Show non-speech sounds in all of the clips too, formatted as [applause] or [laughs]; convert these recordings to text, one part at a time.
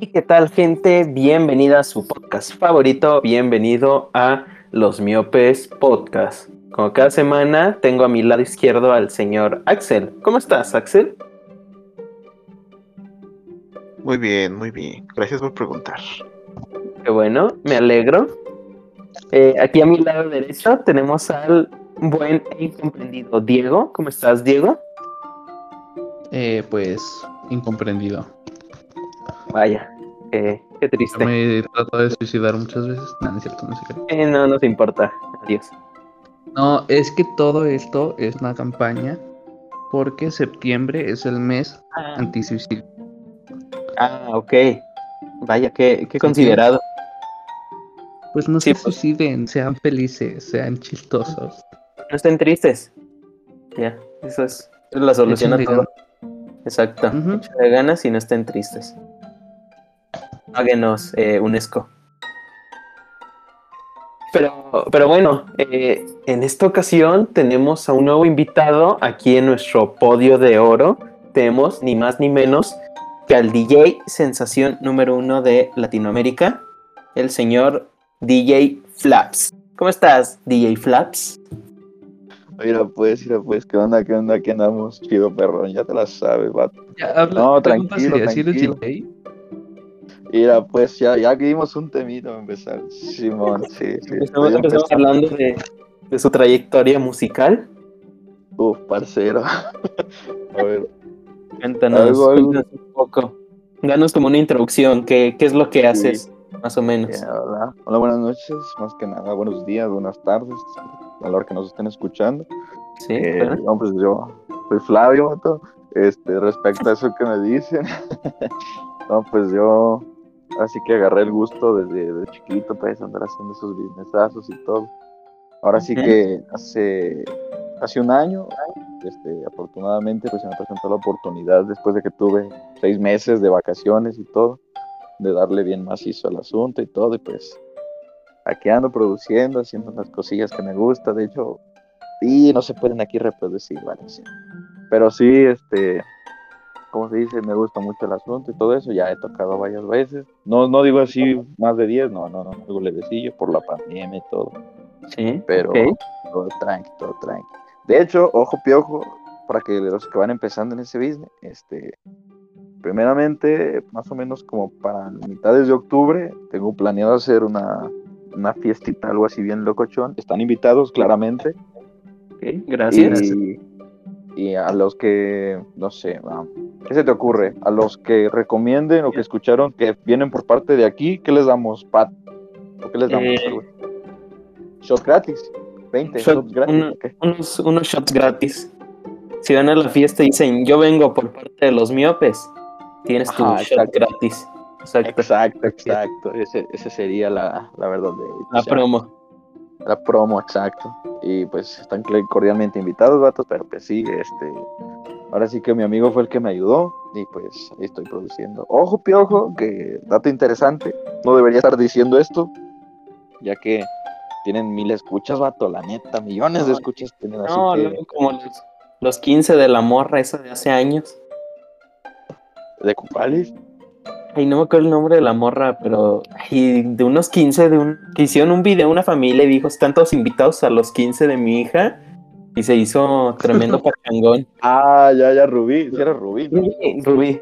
¿qué tal gente? Bienvenida a su podcast favorito, bienvenido a Los Miopes Podcast. Como cada semana tengo a mi lado izquierdo al señor Axel. ¿Cómo estás, Axel? Muy bien, muy bien. Gracias por preguntar. Qué bueno, me alegro. Eh, aquí a mi lado derecho tenemos al buen e incomprendido Diego. ¿Cómo estás, Diego? Eh, pues incomprendido. Vaya, eh, qué triste. Me he tratado de suicidar muchas veces. No, no es cierto, no sé qué. Eh, no nos importa. Adiós. No, es que todo esto es una campaña porque septiembre es el mes Ah, antisuicidio. ah, ok. Vaya, qué, qué considerado. Pues no Sí, se pues. suiciden, sean felices, sean chistosos. No estén tristes. Ya, eso es, la solución a todo. Exacto. Échenle ganas y no estén tristes. Háganos eh, UNESCO. Pero, pero bueno, eh, en esta ocasión tenemos a un nuevo invitado aquí en nuestro podio de oro. Tenemos ni más ni menos que al DJ sensación número uno de Latinoamérica, el señor DJ Flaps. ¿Cómo estás, DJ Flaps? Mira, pues, mira, pues, ¿qué onda, qué onda, qué andamos? Chido, perro, ya te la sabes, vato. Ya, habla, No, tranquilo, seria, ¿sí eres tranquilo. DJ? Mira, pues, ya, ya que dimos un temito a empezar. Simón, sí, sí. Empezamos, empezamos empezando. hablando de, de su trayectoria musical. Uf, parcero. a ver, Cuéntanos, Algo, algo. cuéntanos un poco. Danos como una introducción. ¿Qué, qué es lo que haces, más o menos? ya, hola. Hola, buenas noches, más que nada, buenos días, buenas tardes, a la hora que nos estén escuchando. Sí, Eh, claro. no, pues yo soy Flavio. Este, respecto a [laughs] eso que me dicen, [laughs] no, pues yo así que agarré el gusto desde, desde chiquito, pues andar haciendo esos businessazos y todo. Ahora sí que hace, hace un año, este, afortunadamente, pues se me presentó la oportunidad después de que tuve seis meses de vacaciones y todo, de darle bien macizo al asunto y todo, y pues aquí ando produciendo, haciendo las cosillas que me gusta, de hecho, y no se pueden aquí reproducir, ¿vale? Sí. Pero sí, este, como se dice, me gusta mucho el asunto y todo eso, ya he tocado varias veces. No, no digo así más de 10, no, no, no, algo levecillo por la pandemia y todo, Sí, pero todo tranqui, todo tranqui. De hecho, ojo piojo, para que los que van empezando en ese business, este, primeramente, más o menos como para mitades de octubre, tengo planeado hacer una, una fiestita, algo así bien locochón. Están invitados, claramente. ok, Gracias. Y, y a los que, no sé, ah, ¿qué se te ocurre? A los que recomienden o que escucharon que vienen por parte de aquí, ¿qué les damos, Pat? ¿O qué les damos? Eh, güey? Shot gratis. 20 Shot- shots gratis. Unos, unos shots gratis. Si van a la fiesta y dicen, yo vengo por parte de los miopes, tienes tu Ajá, shot exacto. gratis. Exacto. Exacto, exacto. Ese, ese sería la, la verdad de La o sea, promo. La promo, exacto. Y pues están cordialmente invitados, vatos, pero pues sí, este. Ahora sí que mi amigo fue el que me ayudó y pues ahí estoy produciendo. Ojo, piojo, que dato interesante. No debería estar diciendo esto, ya que tienen mil escuchas, vato, la neta, millones de escuchas tienen así No, que. como los, los 15 de la morra esa de hace años. ¿De cumpales? Ay, no me acuerdo el nombre de la morra, pero ay, de unos 15 de un, que hicieron un video una familia y dijo, están todos invitados a los 15 de mi hija. Y se hizo tremendo [laughs] pachangón. Ah, ya, ya, Rubí. Sí, era Rubí. ¿no? Rubí, Rubí,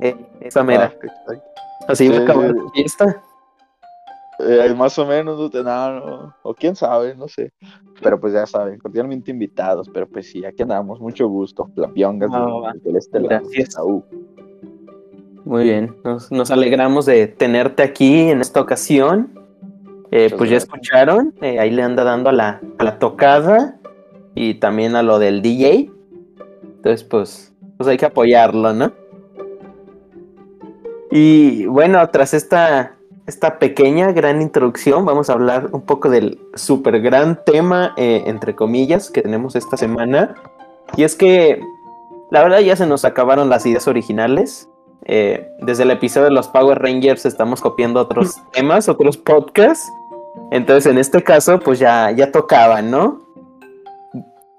eh, esa mera. Ah. Así iba a sí, acabar sí. la fiesta. Eh, más o menos, no, te- no, o quién sabe, no sé. Pero pues ya saben, cordialmente invitados, pero pues sí, aquí andamos, mucho gusto, plapiongas Va, de- del este lado, Gracias. Saúl. Muy bien, nos, nos alegramos de tenerte aquí en esta ocasión. Eh, pues ya escucharon, eh, ahí le anda dando a la, a la tocada y también a lo del DJ. Entonces, pues, pues hay que apoyarlo, ¿no? Y bueno, tras esta, esta pequeña, gran introducción, vamos a hablar un poco del super gran tema, eh, entre comillas, que tenemos esta semana. Y es que, la verdad, ya se nos acabaron las ideas originales. Eh, desde el episodio de los Power Rangers estamos copiando otros [laughs] temas, otros podcasts. Entonces, en este caso, pues ya, ya tocaba, ¿no?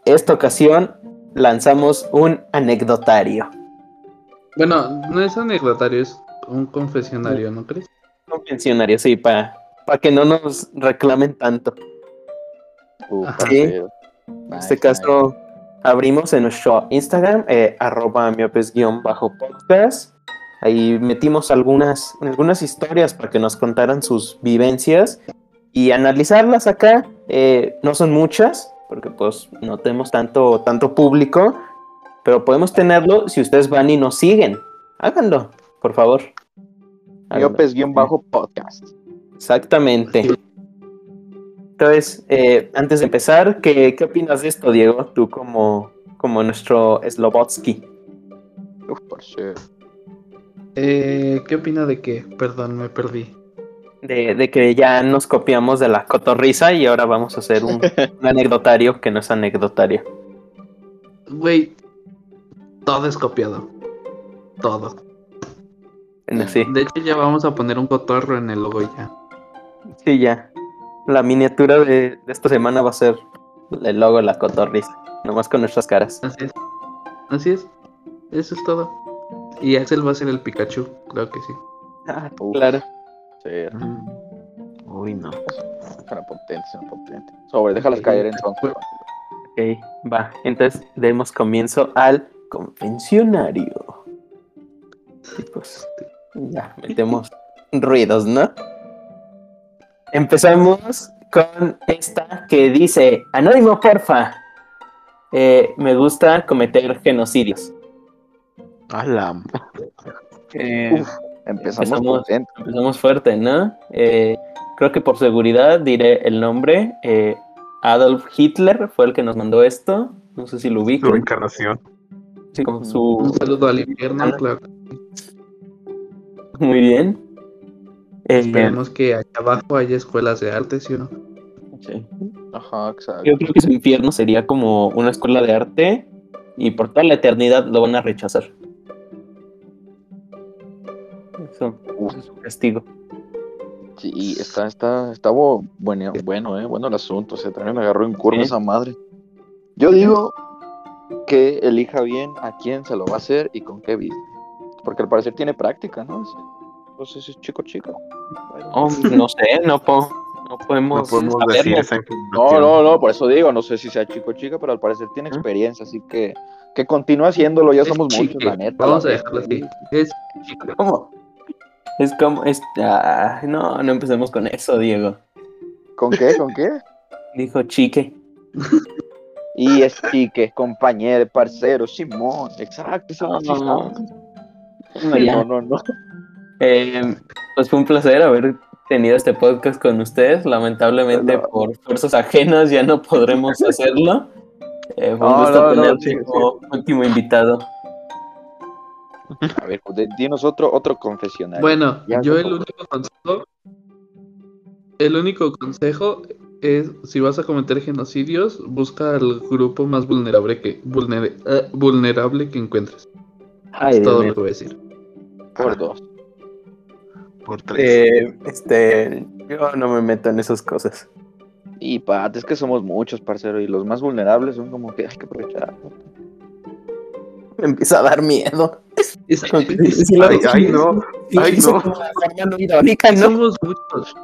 Esta ocasión lanzamos un anecdotario. Bueno, no es anecdotario, es un confesionario, ¿no crees? Convencionario, sí, para que no nos reclamen tanto. Ajá. parcero. En Nice, este caso, abrimos en nuestro Instagram, eh, arroba miopes-podcast. Ahí metimos algunas, algunas historias para que nos contaran sus vivencias y analizarlas acá. Eh, no son muchas, porque pues no tenemos tanto, tanto público, pero podemos tenerlo si ustedes van y nos siguen. Háganlo, por favor. Miopes-podcast. Exactamente. Entonces, eh, antes de empezar, ¿qué, ¿qué opinas de esto, Diego? Tú como, como nuestro Slobotsky. Uf, parcero. Eh, ¿Qué opina de qué? Perdón, me perdí. De, de que ya nos copiamos de la cotorriza y ahora vamos a hacer un, [laughs] un anecdotario que no es anecdotario. Güey, todo es copiado. Todo. Bueno, Sí, De hecho, ya vamos a poner un cotorro en el logo ya. sí, ya. La miniatura de, de esta semana va a ser el logo de la cotorriza, nomás con nuestras caras. Así es. Así es. Eso es todo. Y Axel va a ser el Pikachu, creo que sí. Ah, Uf. claro. Sí, Uy, no. suena potente, suena potente. Sobre, déjalas caer entonces. Ok, va. Entonces, demos comienzo al convencionario. Ya, metemos ruidos, ¿no? Empezamos con esta que dice, Anónimo, porfa. Eh, me gusta cometer genocidios. Ala. Eh, Uf, empezamos, Empezamos. fuerte, ¿no? Eh, creo que por seguridad diré el nombre. Eh, Adolf Hitler fue el que nos mandó esto. No sé si lo Su ubico. encarnación. Sí, como Un su... saludo al infierno, Ana. claro. Muy bien. Eh, Esperemos que allá abajo haya escuelas de arte, ¿sí o no? sí. Ajá, exacto. Yo creo que su infierno sería como una escuela de arte y por toda la eternidad lo van a rechazar. Eso, eso es su castigo. Sí, está, está, está bueno, bueno, eh, bueno el asunto. O sea, también me agarró en curva Sí. esa madre. Yo digo que elija bien a quién se lo va a hacer y con qué viste. Porque al parecer tiene práctica, ¿no? Entonces es chico chica. Bueno. Oh, no sé, no, po- no podemos, No podemos saberlo. decir esa No, no, no, por eso digo, no sé si sea chico o chica, pero al parecer tiene Ujú. experiencia, así que que continúe haciéndolo, ya Es somos muchos, chique. la neta. Vamos a dejarlo así. Es chico. ¿Cómo? Es como, es, ah, no, no empecemos con eso, Diego. ¿Con qué? ¿Con qué? Dijo chique. Y es chique, compañero, parcero, Simón, exacto, eso No, no, no, no, no, no. Eh, pues fue un placer haber tenido este podcast con ustedes. Lamentablemente, No. por fuerzas ajenas, ya no podremos hacerlo. Eh, fue un gusto sí, como último invitado. A ver, pues, dinos otro, otro confesionario. Bueno, Ya, yo el único consejo, el único consejo es si vas a cometer genocidios, busca al grupo más vulnerable que vulnere- eh, vulnerable que encuentres. Ay, es todo lo que voy a decir. por dos. Por tres. Eh, este, yo no me meto en esas cosas. Y pat, es que somos muchos, parcero, y los más vulnerables son como que hay que aprovechar. Me empieza a dar miedo. Es- ay, ay, no. Ay, no. Somos muchos.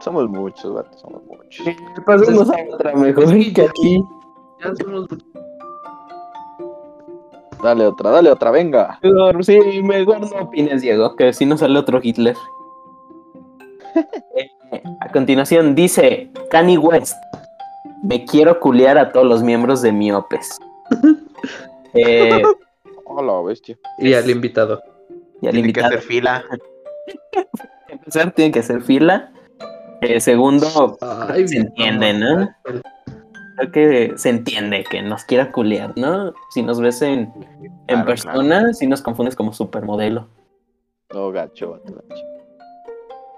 Somos muchos, vato, somos muchos. Pasemos a otra mejor que aquí. Ya somos muchos. Dale otra, dale otra, venga. Mejor, Sí, mejor no opines, Diego, que si no sale otro Hitler. [laughs] Eh, a continuación dice Kanye West. Me quiero culear a todos los miembros de Miopes. [laughs] Eh, Hola, bestia. Y al invitado. y al Tiene que hacer fila. [laughs] empezar tiene que hacer fila. Eh, segundo, Ay, se entiende, ¿no? Creo que se entiende que nos quiera culear, ¿no? Si nos ves en, en Claro, persona, si nos confundes como supermodelo. No, gacho, gacho.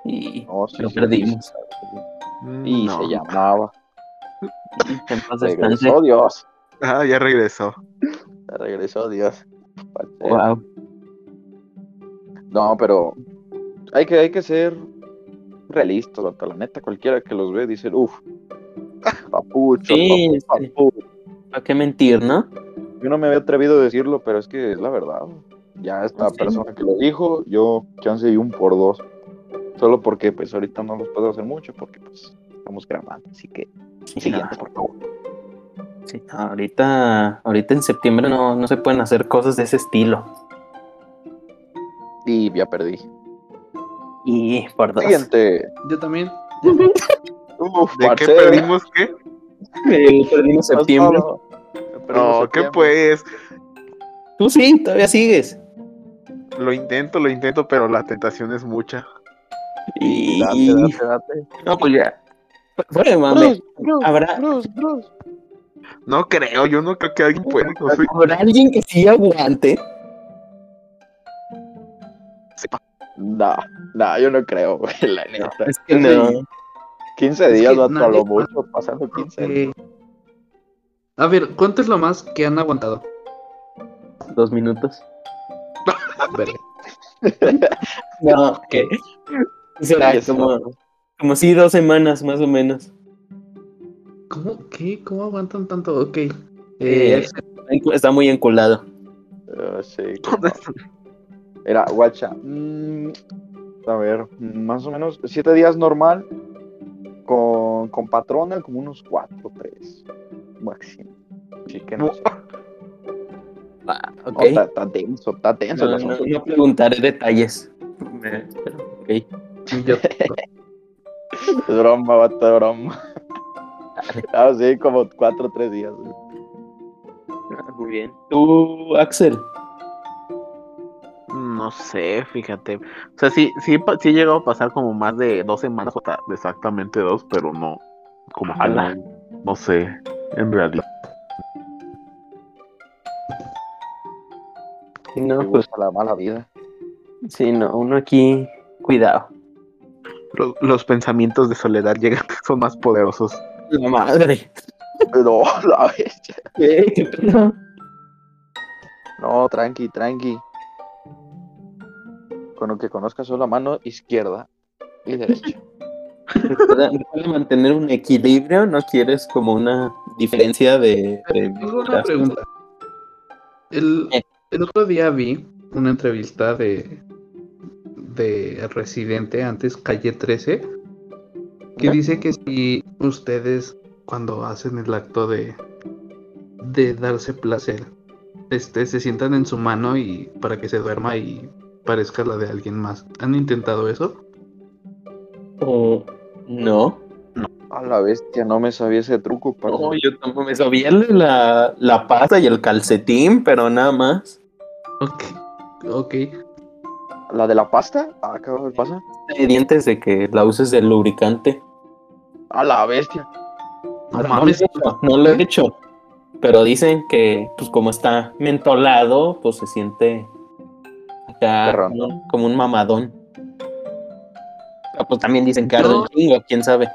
Y No, sí, lo sí, perdimos. Y No. se llamaba. En paz descanse. Regresó Dios. Ah, ya regresó. Ya Regresó Dios. Wow. No, pero hay que, hay que ser realistas, vato. La neta, cualquiera que los ve dice, uff, papucho, Sí, papu- sí. papucho". ¿Para qué mentir, no? Yo no me había atrevido a decirlo, pero es que es la verdad. Ya esta Sí. persona que lo dijo, yo chance y un por dos. Solo porque pues ahorita no los puedo hacer mucho porque pues estamos grabando. Así que siguiente, por favor. Sí, ahorita, ahorita en septiembre no, no se pueden hacer cosas de ese estilo. Y ya perdí. Y por dos. Siguiente. Yo también. [laughs] Uf, ¿De qué perdimos qué? El perdimos septiembre. No, No, ¿qué pues? Tú sí, todavía sigues. Lo intento, lo intento, pero la tentación es mucha. Y... Date, date, date. No, pues ya. Fuera de mame. Habrá, Bruce, Bruce. No creo, yo no creo que alguien pueda. No habrá alguien que sí aguante. No, no, yo no creo, güey, la neta. Es que no. 15 Es días, que vato, a lo mucho, pasando 15 días. Ok. A ver, ¿cuánto es lo más que han aguantado? Dos minutos. [laughs] [laughs] No, Eso. como, como si dos semanas más o menos. ¿Cómo? ¿Qué? ¿Cómo aguantan tanto? Ok. Eh, Eh, está muy enculado. Ah, sí. [laughs] Era, guacha. mm, a ver, más o menos 7 días normal. Con, con patrona, como unos 4, 3 máximo. Así que no sé. Ah, No, ok. Está está tenso, está tenso No, no, no preguntaré detalles. Pero, ok. yo- [laughs] Es broma, vato, broma. [laughs] Ah, sí, como 4 o 3 días. güey. Ah, Muy bien. Tú, Axel. No sé, fíjate. O sea, sí, sí, sí he llegado a pasar como más de dos semanas, o sea, exactamente dos, pero no, como Ala. no, sé, en realidad. Sí, no, pues gusta la mala vida. sí, no, uno aquí, cuidado. Los, los pensamientos de soledad llegan, [laughs] son más poderosos. La madre. [laughs] No, la bestia. ¿Qué? ¿Qué pedo? No, tranqui, tranqui. Con lo que conozcas solo la mano izquierda y derecha. [laughs] Recuerda mantener un equilibrio, no quieres como una diferencia de... de- Tengo una pregunta. El, Eh. el otro día vi una entrevista de de Residente, antes Calle 13, que dice que si ustedes cuando hacen el acto de de darse placer, este se sientan en su mano y para que se duerma y parezca la de alguien más. ¿Han intentado eso? Oh, no. A la bestia, no me sabía ese truco. parce. No, yo tampoco me sabía la, la pasta y el calcetín, pero nada más. Ok. Ok. ¿La de la pasta? Ah, cabrón, pasa. De dientes de que la uses de lubricante. A la bestia. No No, mames. lo he hecho, no lo he hecho. Pero dicen que, pues como está mentolado, pues se siente acá como, un mamadón. Pero, pues también dicen que arde No. un chingo, quién sabe.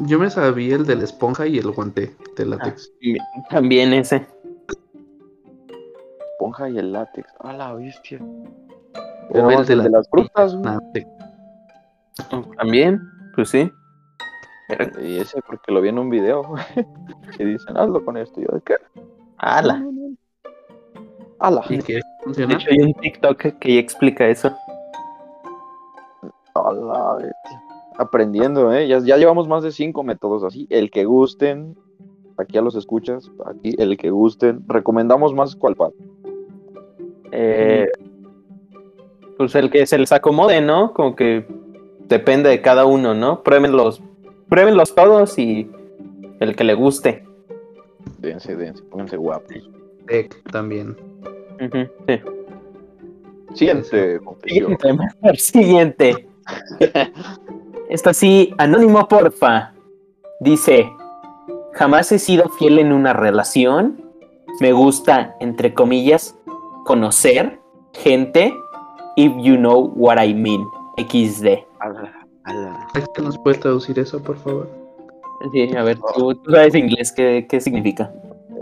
Yo me sabía el de la esponja y el guante de látex. También ese. Esponja y el látex. A la bestia. O Pero el de el la- de las frutas, También, pues sí. Y ese porque lo vi en un video. [laughs] Y dicen, hazlo con esto. Y yo, ¿de qué? Ala. Ala. ¿Y qué? De hecho, hay un TikTok que ya explica eso. A la bestia. Aprendiendo, ¿eh? Ya, ya llevamos más de cinco métodos así. El que gusten, aquí a los escuchas, aquí el que gusten. Recomendamos más cuál pa- Eh, pues el que se les acomode, ¿no? Como que depende de cada uno, ¿no? Pruébenlos, pruébenlos todos y el que le guste. Dense, dense, pónganse guapos. Tec también. Ujú, sí. Siguiente. Siguiente, [laughs] mejor siguiente. Esta sí, anónimo porfa. Dice, jamás he sido fiel en una relación. Me gusta, entre comillas, conocer gente. If you know what I mean. XD. Ala, ala. ¿Alguien nos puede traducir eso, por favor? Sí, a ver, tú, tú sabes inglés, ¿qué, qué significa?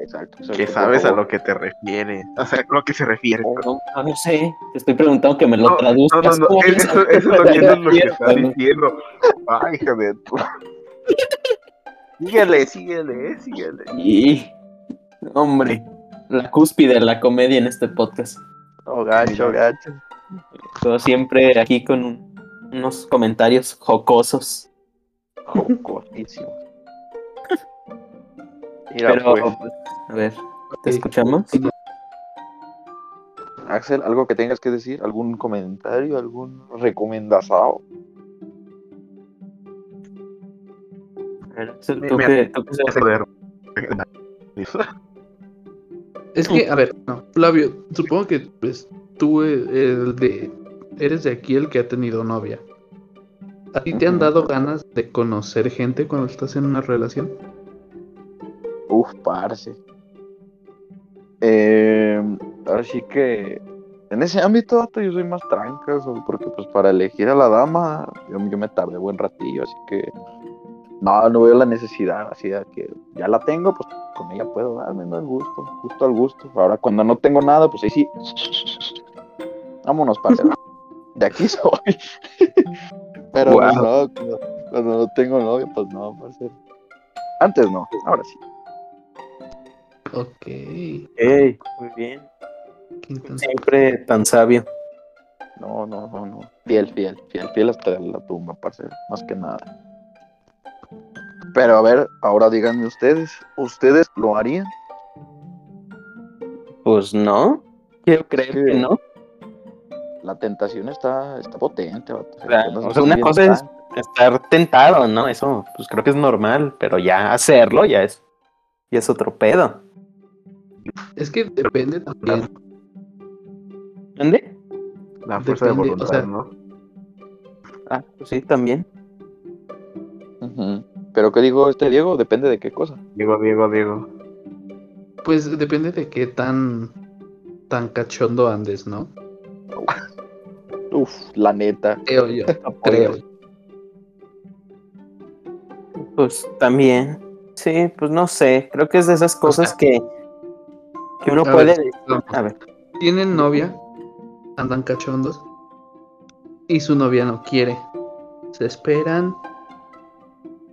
Exacto. Que sabes a lo que te refieres. O sea, a lo que se refiere. No, no, no sé, te estoy preguntando que me lo No, traduzcas. no, no, no, ¿Cómo es- eso, eso no entiendo lo que [laughs] no? diciendo. Ay, hija de tu. Síguele, síguele, síguele. Y, hombre, la cúspide de la comedia en este podcast. Oh, gacho, gacho. Yo siempre aquí con un- unos comentarios jocosos. Jocosísimo. [laughs] Mira, Pero, pues, pues, a ver. ¿te escuchamos? Axel, ¿algo que tengas que decir? ¿Algún comentario? ¿Algún recomendación? A ver, ¿Tú? Joder. Es que, a ver, no, Flavio, supongo que pues, tú eh, el de, eres de aquí el que ha tenido novia. ¿A ti te han dado ganas de conocer gente cuando estás en una relación? Uf, parce. Eh, ahora sí que en ese ámbito yo soy más tranca, so- porque pues para elegir a la dama yo, yo me tardé buen ratillo, así que no, no veo la necesidad, así de que ya la tengo, pues con ella puedo darme ¿no? el gusto, gusto al gusto. Ahora cuando no tengo nada, pues ahí sí, vámonos, parce. [laughs] De aquí [laughs] soy. Pero Wow. no, cuando, cuando no tengo novia, pues no, parce. Antes no, ahora sí. Ok, muy bien. Siempre tan sabio. No, no, no, no. Fiel, fiel, fiel, fiel hasta la tumba, parce, más que nada. Pero a ver, ahora díganme ustedes, ¿ustedes lo harían? Pues no, quiero creer Sí. que no. La tentación está, está potente, Apenas o sea, una cosa es estar tentado, ¿no? Eso, pues creo que es normal, pero ya hacerlo ya es, ya es otro pedo. Es que depende también. ¿Dónde? La fuerza de Depende, voluntad, o sea- ¿no? Ah, pues sí, también. Pero ¿qué digo este Diego? Depende de qué cosa. Diego, Diego, Diego. Pues depende de qué tan, tan cachondo andes, ¿no? [laughs] Uf, la neta. Creo yo, [laughs] creo. Pues también. Sí, pues no sé. Creo que es de esas cosas que, que uno a puede. ver. A ver. Tienen novia, andan cachondos y su novia no quiere. Se esperan,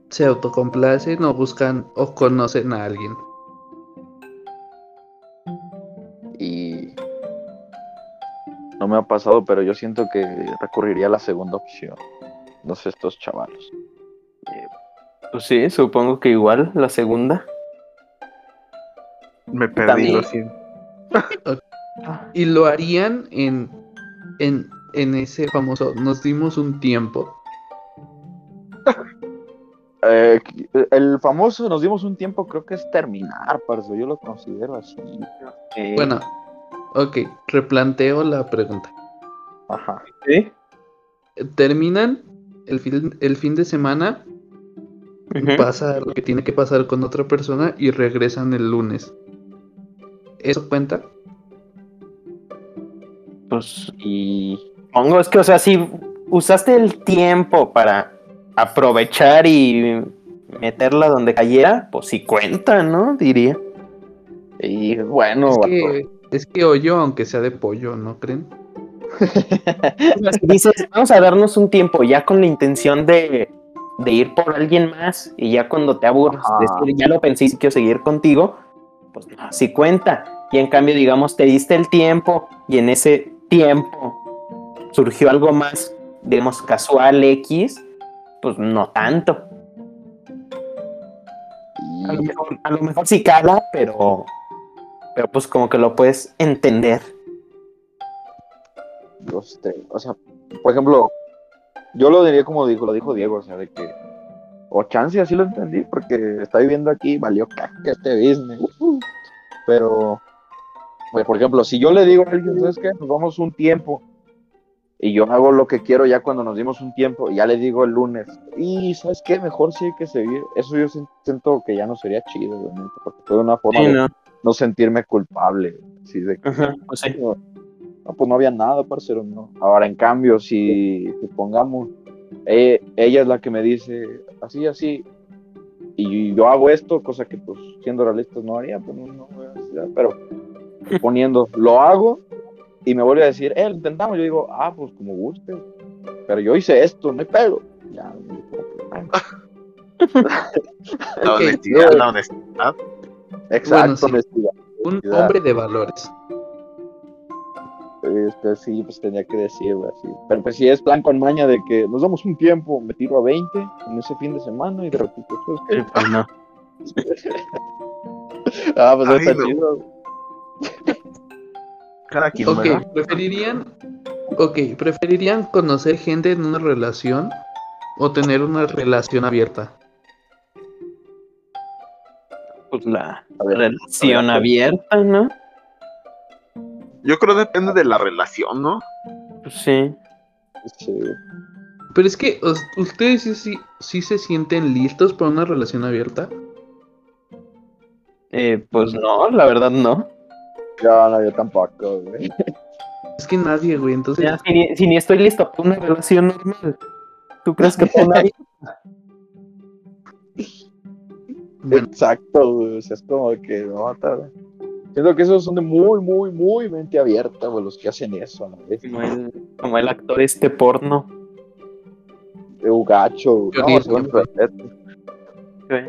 se autocomplacen o buscan o conocen a alguien. Me ha pasado, pero yo siento que recurriría a la segunda opción. No sé, estos chavalos. Pues sí, supongo que igual la segunda. Me perdí, También. lo siento. [laughs] Y lo harían en, en, en ese famoso, nos dimos un tiempo. [laughs] Eh, el famoso, nos dimos un tiempo, creo que es terminar, parce. Yo lo considero así. Eh, Bueno, ok, replanteo la pregunta. Ajá. sí. Terminan el fin, el fin de semana, pasa lo que tiene que pasar con otra persona y regresan el lunes. ¿Eso cuenta? Pues Y Pongo, es que, o sea, si usaste el tiempo para aprovechar y meterla donde cayera, pues sí cuenta, ¿no? Diría. Y bueno, es, que, es que hoyo, aunque sea de pollo, ¿no creen? Si [laughs] dices, vamos a darnos un tiempo ya con la intención de, de ir por alguien más y ya cuando te aburres, decir, ya lo pensé y quiero seguir contigo, pues no, sí cuenta. Y en cambio, digamos, te diste el tiempo y en ese tiempo surgió algo más, digamos, casual X, pues no tanto. A lo mejor, a lo mejor sí cala, pero, pero pues como que lo puedes entender. o sea, por ejemplo, yo lo diría como dijo, lo dijo Diego, o sea, de que, o chance así lo entendí, porque está viviendo aquí, valió caca este business, pero, pues, por ejemplo, si yo le digo a alguien, ¿sabes qué? Nos vamos un tiempo, y yo hago lo que quiero ya cuando nos dimos un tiempo, y ya le digo el lunes, y ¿sabes qué? Mejor sí hay que seguir, eso yo siento que ya no sería chido, obviamente, porque fue una forma Sí, de no. No sentirme culpable, así de que Ajá, pues sí. no, no, pues no había nada, parcero, no. Ahora, en cambio, si supongamos, eh, ella es la que me dice así, así, y yo hago esto, cosa que, pues, siendo realistas no haría, pues no, no voy a decir, pero [laughs] poniendo, lo hago, y me vuelve a decir, eh, lo intentamos, yo digo, ah, pues como guste, pero yo hice esto, no hay pedo. Ya, bueno. [laughs] [laughs] La Ok, honestidad, la honestidad. Exacto, Bueno, sí. honestidad. Un hombre de valores. Este, sí, pues tenía que decir, güey, así. Pero pues si es plan con maña de que nos damos un tiempo, me tiro a 20 en ese fin de semana y de repente, pues, Sí, pues no. [laughs] ah, pues Ay, está no. chido. Cada quien, Ok, ¿verdad? preferirían. Ok, ¿preferirían conocer gente en una relación o tener una relación abierta? Pues la ver, relación abierta, ¿no? Yo creo que depende de la relación, ¿no? Pues sí. sí. Pero es que, ¿ustedes sí, sí, sí se sienten listos para una relación abierta? Eh, pues no, la verdad no. Ya, no, yo tampoco, güey. [laughs] Es que nadie, güey, entonces... Ya, si, ni, si ni estoy listo para una relación normal, ¿tú crees que para una [laughs] Bueno, Exacto, güey. O sea, es como que no, tal. Siento que esos son de muy, muy, muy mente abierta, güey, los que hacen eso, ¿no? Es como el, como el actor este porno? de un gacho, güey. Yo No, digo, según güey. respeto. güey.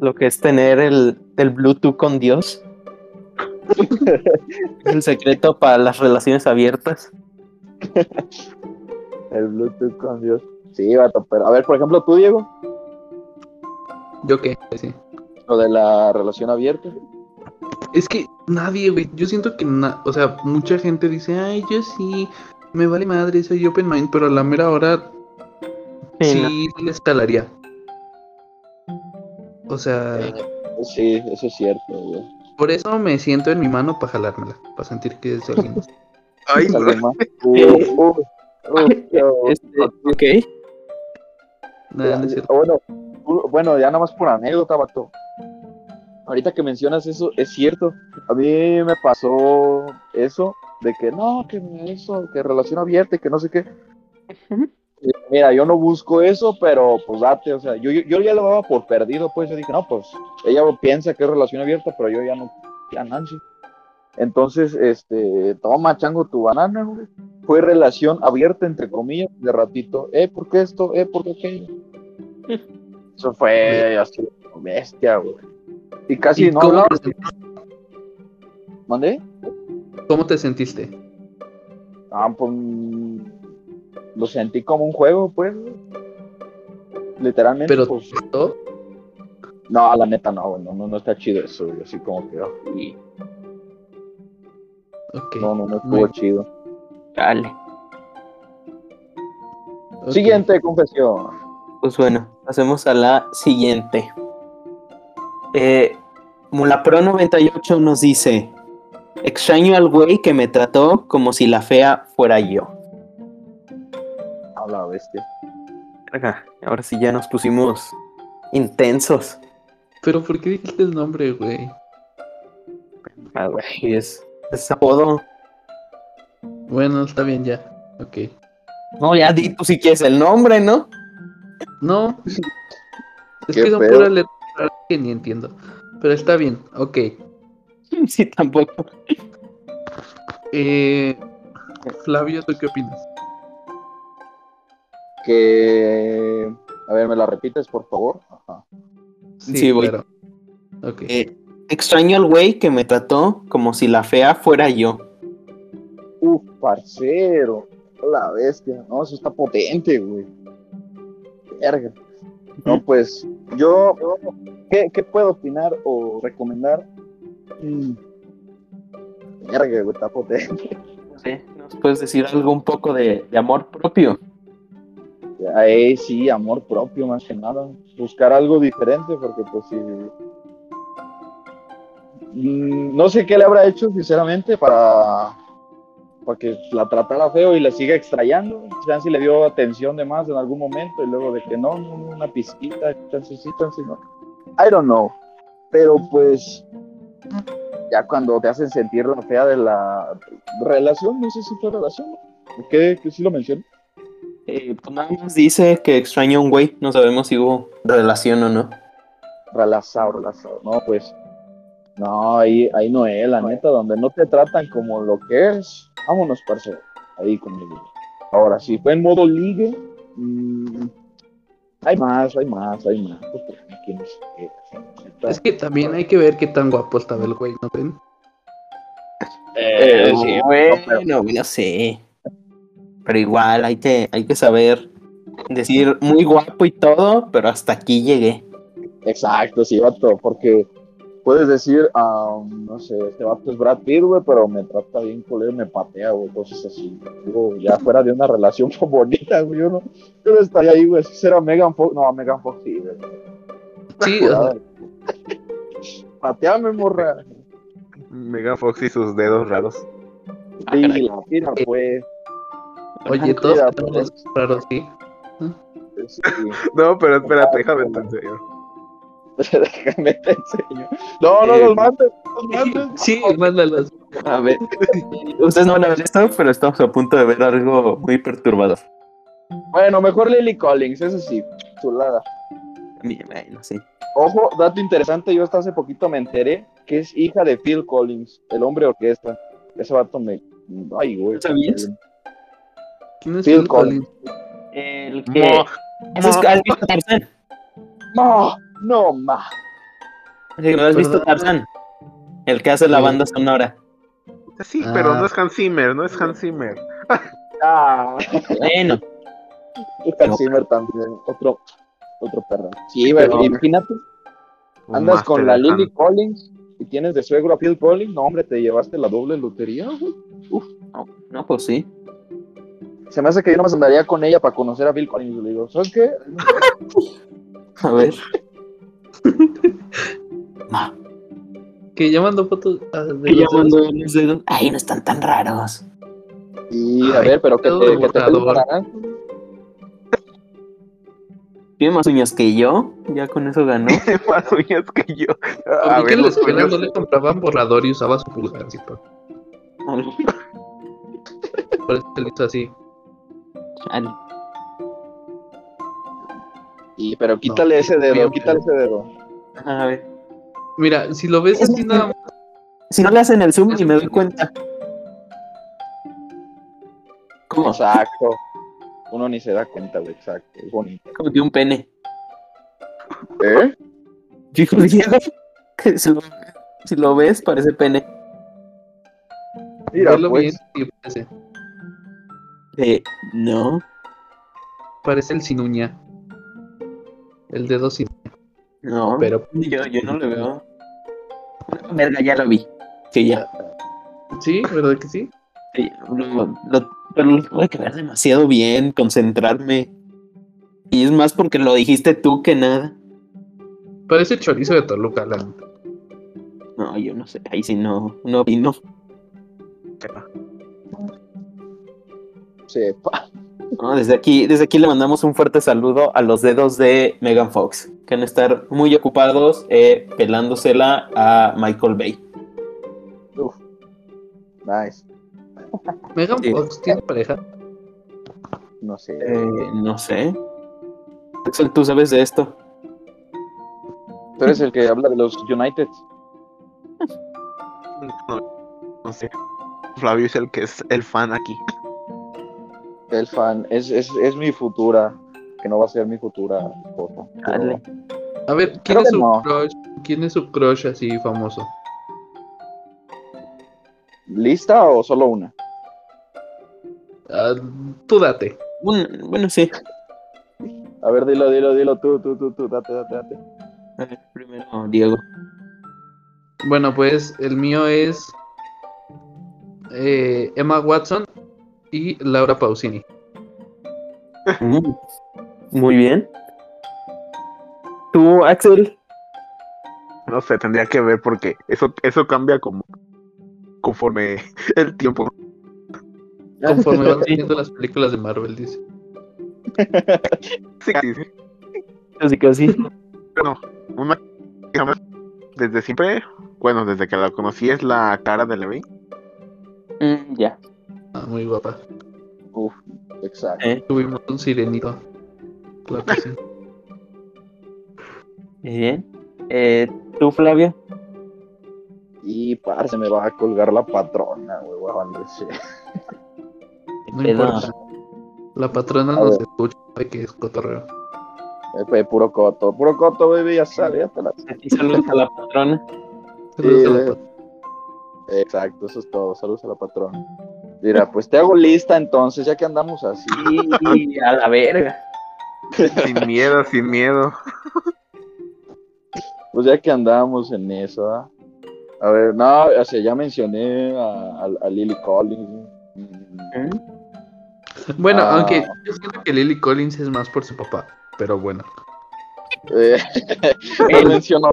Lo que es tener el, el Bluetooth con Dios. [laughs] Es el secreto para las relaciones abiertas. El Bluetooth con Dios. Sí, vato, pero a ver, por ejemplo, tú, Diego, ¿yo qué? Sí. lo de la relación abierta. Es que nadie, güey. Yo siento que, na- o sea, mucha gente dice, ay, yo sí, me vale madre, soy open mind, pero a la mera hora Sí, sí, no. les calaría. O sea, Sí, eso es cierto, güey. por eso me siento en mi mano para jalármela, para sentir que es alguien [laughs] más. [laughs] Ay. Además, uh, uh, uh, Este, ok. Nada, no es cierto. bueno, bueno, ya nada más por anécdota, vato. Ahorita que mencionas eso, es cierto. A mí me pasó eso, de que no, que eso, que relación abierta y que no sé qué. Mira, yo no busco eso, pero pues date, o sea, yo, yo, yo ya lo daba por perdido, pues yo dije, no, pues ella piensa que es relación abierta, pero yo ya no, ya Nancy. Entonces, este, toma chango tu banana, güey. Fue relación abierta, entre comillas, de ratito, eh, ¿por qué esto? Eh, ¿por qué aquello? [laughs] Eso fue así, bestia, güey. Y casi ¿Y no cómo, hablaba. te. ¿Cómo te sentiste? Ah, pues lo sentí como un juego, pues. Literalmente, Pero pues. ¿no? No, la neta no, güey, no, no, no está chido eso, güey, así como que, oh, y- Ok, no, no, no estuvo Muy- chido. Dale. Siguiente confesión. Pues bueno, pasemos a la siguiente. Eh, Mulapro 98 nos dice: Extraño al güey que me trató como si la fea fuera yo. A la bestia. Verga, Ahora sí ya nos pusimos intensos. Pero ¿por qué dijiste el nombre, güey? Ah, güey, es, es apodo. Bueno, está bien ya. Ok. No, ya di tú si quieres el nombre, ¿no? No. Es Qué que son puras letras que ni entiendo. Pero está bien, ok. [laughs] Sí, tampoco. Eh, Flavio, ¿tú qué opinas? Que. A ver, ¿me la repites, por favor? Ajá. Sí, voy. claro. Ok. Eh, extraño al güey que me trató como si la fea fuera yo. Uf, parcero. La bestia. No, eso está potente, güey. Verga. No, pues, yo. ¿Qué, qué puedo opinar o recomendar? Mm. Verga, güey, está potente. No sé, ¿nos puedes decir algo un poco de, de amor propio? Ahí sí, amor propio más que nada. Buscar algo diferente porque pues sí. Mm, No sé qué le habrá hecho sinceramente para, para que la tratara feo y la siga extrayendo. Chance le dio atención de más en algún momento y luego de que no, una pizquita, chance sí, chance no. I don't know. Pero pues ya cuando te hacen sentir la fea de la relación, no sé si fue relación, ¿no? ¿Qué? ¿Qué sí lo mencioné? Eh, pues nada más dice que extraña a un güey. No sabemos si hubo relación o no. relazado, relazado. No, pues, no, ahí, ahí no es, la neta, donde no te tratan como lo que es, vámonos, parcero, ahí conmigo. Ahora, si fue en modo ligue, mm, hay más, hay más, hay más. pues, qué. Es que también hay que ver qué tan guapo estaba el güey, ¿no ven? Eh, sí, bueno, no sé. Pero igual hay que, hay que saber decir muy guapo y todo, pero hasta aquí llegué. Exacto, sí, vato, porque puedes decir, ah, no sé, este vato es Brad Pitt, güey, pero me trata bien culero, me patea, güey, cosas así. Digo, ya fuera de una relación [laughs] bonita, güey, yo no, yo no estaría ahí, güey, si será Megan Fox, no, Megan Fox sí, güey. Sí, o sea, [laughs] Pateame, morra. Mega Fox y sus dedos raros. Sí, la tira, pues. oye, todos raros, sí. Sí. [laughs] No, pero espérate, déjame en serio. [laughs] Déjame te enseño. No, no Eh, los mates, no los [laughs] mates. Sí, mándalos. A ver, ustedes no van a ver esto, pero estamos a punto de ver algo muy perturbador. Bueno, mejor Lily Collins, eso sí, chulada. Bien, Bueno, sí. Ojo, dato interesante, yo hasta hace poquito me enteré que es hija de Phil Collins, el hombre orquesta. Ese vato me... Ay, güey. ¿No sabías? ¿Quién es Phil Phil Collins? El que. ¿Has has visto Tarzán? No, no, ma. Sí, ¿no ¿Has visto. Tarzán? El que hace la banda sonora. Sí, pero Ah. no es Hans Zimmer, no es Hans Zimmer. Ah, Bueno, Hans Zimmer también, otro, otro perro. Sí, Pero- imagínate, andas con la Lily. Collins y tienes de suegro a Phil Collins, no, hombre, te llevaste la doble lotería, güey. no, no, pues sí. Se me hace que yo no me andaría con ella para conocer a Phil Collins. Le digo, ¿sabes qué? A ver. [laughs] No, Que ya mandó fotos ah, de que ya los mandó dedos. los dedos. Ay, no están tan raros. Y a ver, pero que te, que te. Tiene más uñas que yo. Ya con eso ganó. [laughs] Tiene más uñas que yo. ¿Por A qué ver, en la los escuela no le compraban borrador y usaba su pulgar? así, por, por eso se le hizo así. Chale. Y, pero quítale ese dedo, bien, quítale bien. ese dedo. A ver. Mira, si lo ves Es así nada más, Si no le hacen el zoom y me doy cuenta. ¿Cómo? Exacto. Uno ni se da cuenta, güey, exacto. Es bonito. Como que un pene. ¿Eh? Dijo Diego que si lo, si lo ves parece pene. Mira, bien, pues. sí, parece, Eh, no. parece el sin uña. El dedo sin No. pero yo, yo no lo veo. Verga, ya lo vi. Sí, ya. sí, ¿verdad que sí? Sí, lo, lo- pero lo tuve que ver demasiado bien, concentrarme. Y es más porque lo dijiste tú que nada. Parece chorizo de Toluca, la neta. No, yo no sé. Ahí sí no, no vino. Sepa. No, desde aquí, desde aquí le mandamos un fuerte saludo a los dedos de Megan Fox, que van a estar muy ocupados eh, pelándosela a Michael Bay. Uf. Nice. Megan Sí. Fox tiene pareja. No sé. Eh, no sé. Axel, ¿tú sabes de esto? Tú eres el que habla de los United. No, no sé. Flavio es el que es el fan aquí. El fan. Es, es, es mi futura. Que no va a ser mi futura esposa. Pero- Dale. A ver, ¿quién Creo es su no. crush? ¿Quién es su crush así famoso? ¿Lista o solo una? Ah, tú date. Un- bueno, sí. A ver, dilo, dilo, dilo tú, tú, tú, tú, date, date, date. A ver, primero Diego. Bueno, pues el mío es eh, Emma Watson y Laura Pausini. Mm, Muy bien. ¿Tú, Axel? No sé, tendría que ver porque eso, eso cambia como conforme [laughs] el tiempo. Conforme van [laughs] Sí. viendo las películas de Marvel, dice. Sí, sí, sí. Casi, casi. Bueno, una desde siempre, bueno, desde que la conocí es la cara de Levin. Mm, ya. Ah, muy guapa. Uf, exacto. Eh, Tuvimos un sirenito. Claro que sí. muy bien. Eh, ¿Tú, Flavia? Y parce, me va a colgar la patrona, güey, shit. No importa. La patrona A nos ver. escucha, sabe que es cotorreo. Eh, pues, puro coto, puro coto, baby, ya sale, ya te la Aquí saludos a la patrona. Saludos a la eh, pat- Exacto, eso es todo. Saludos a la patrona. Mira, pues te hago lista entonces, ya que andamos así. A la verga. [laughs] Sin miedo, sin miedo. Pues ya que andamos en eso, ¿ah? A ver, no, o sea, ya mencioné a, a- a Lily Collins. Mm, Bueno, Ah. aunque yo siento que Lily Collins es más por su papá, pero bueno. [laughs] eh, [laughs] no menciono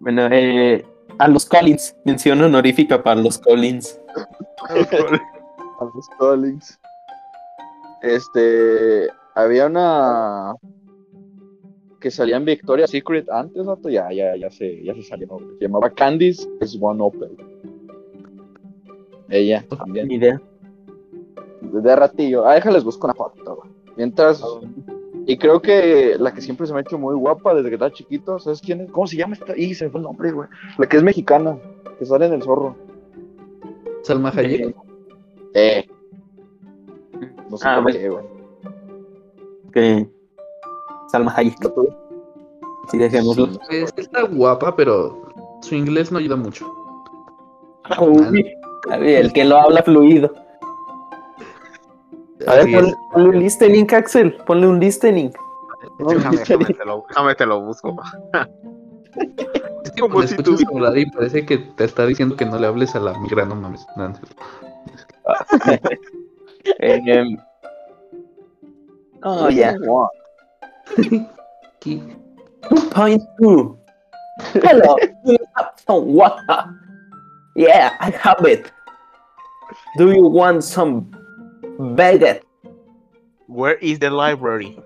Bueno, eh, a los Collins. Mención honorífica para los Collins. [laughs] a los Collins. Este, había una que salía en Victoria's Secret antes, vato, ya, ya, ya se, ya se salió. Se llamaba Candice Swan Opel. Ella también. Ni idea. de ratillo. Ah, déjales busco una foto. Mientras. Y creo que la que siempre se me ha hecho muy guapa desde que estaba chiquito, ¿sabes quién es? ¿Cómo se llama esta? Y se me fue el nombre, güey. La que es mexicana, que sale en el zorro. Salma Hayek. Eh. No sé Ah, por qué, güey. Que Salma Hayek. Sí, dejémoslo. Pues, está guapa, pero su inglés no ayuda mucho. Uy, el que lo habla fluido. A ver, ponle, ponle un listening, Axel. Ponle un listening. Déjame, déjame te lo, déjame te lo busco. [laughs] Es que como si hablar y parece que te está diciendo que no le hables a la migra, no mames. No, no. [laughs] Eh, em, oh, yeah. [laughs] Aquí. 2.2. Hello, do you have some water? Yeah, I have it. Do you want some baguette? Where is the library?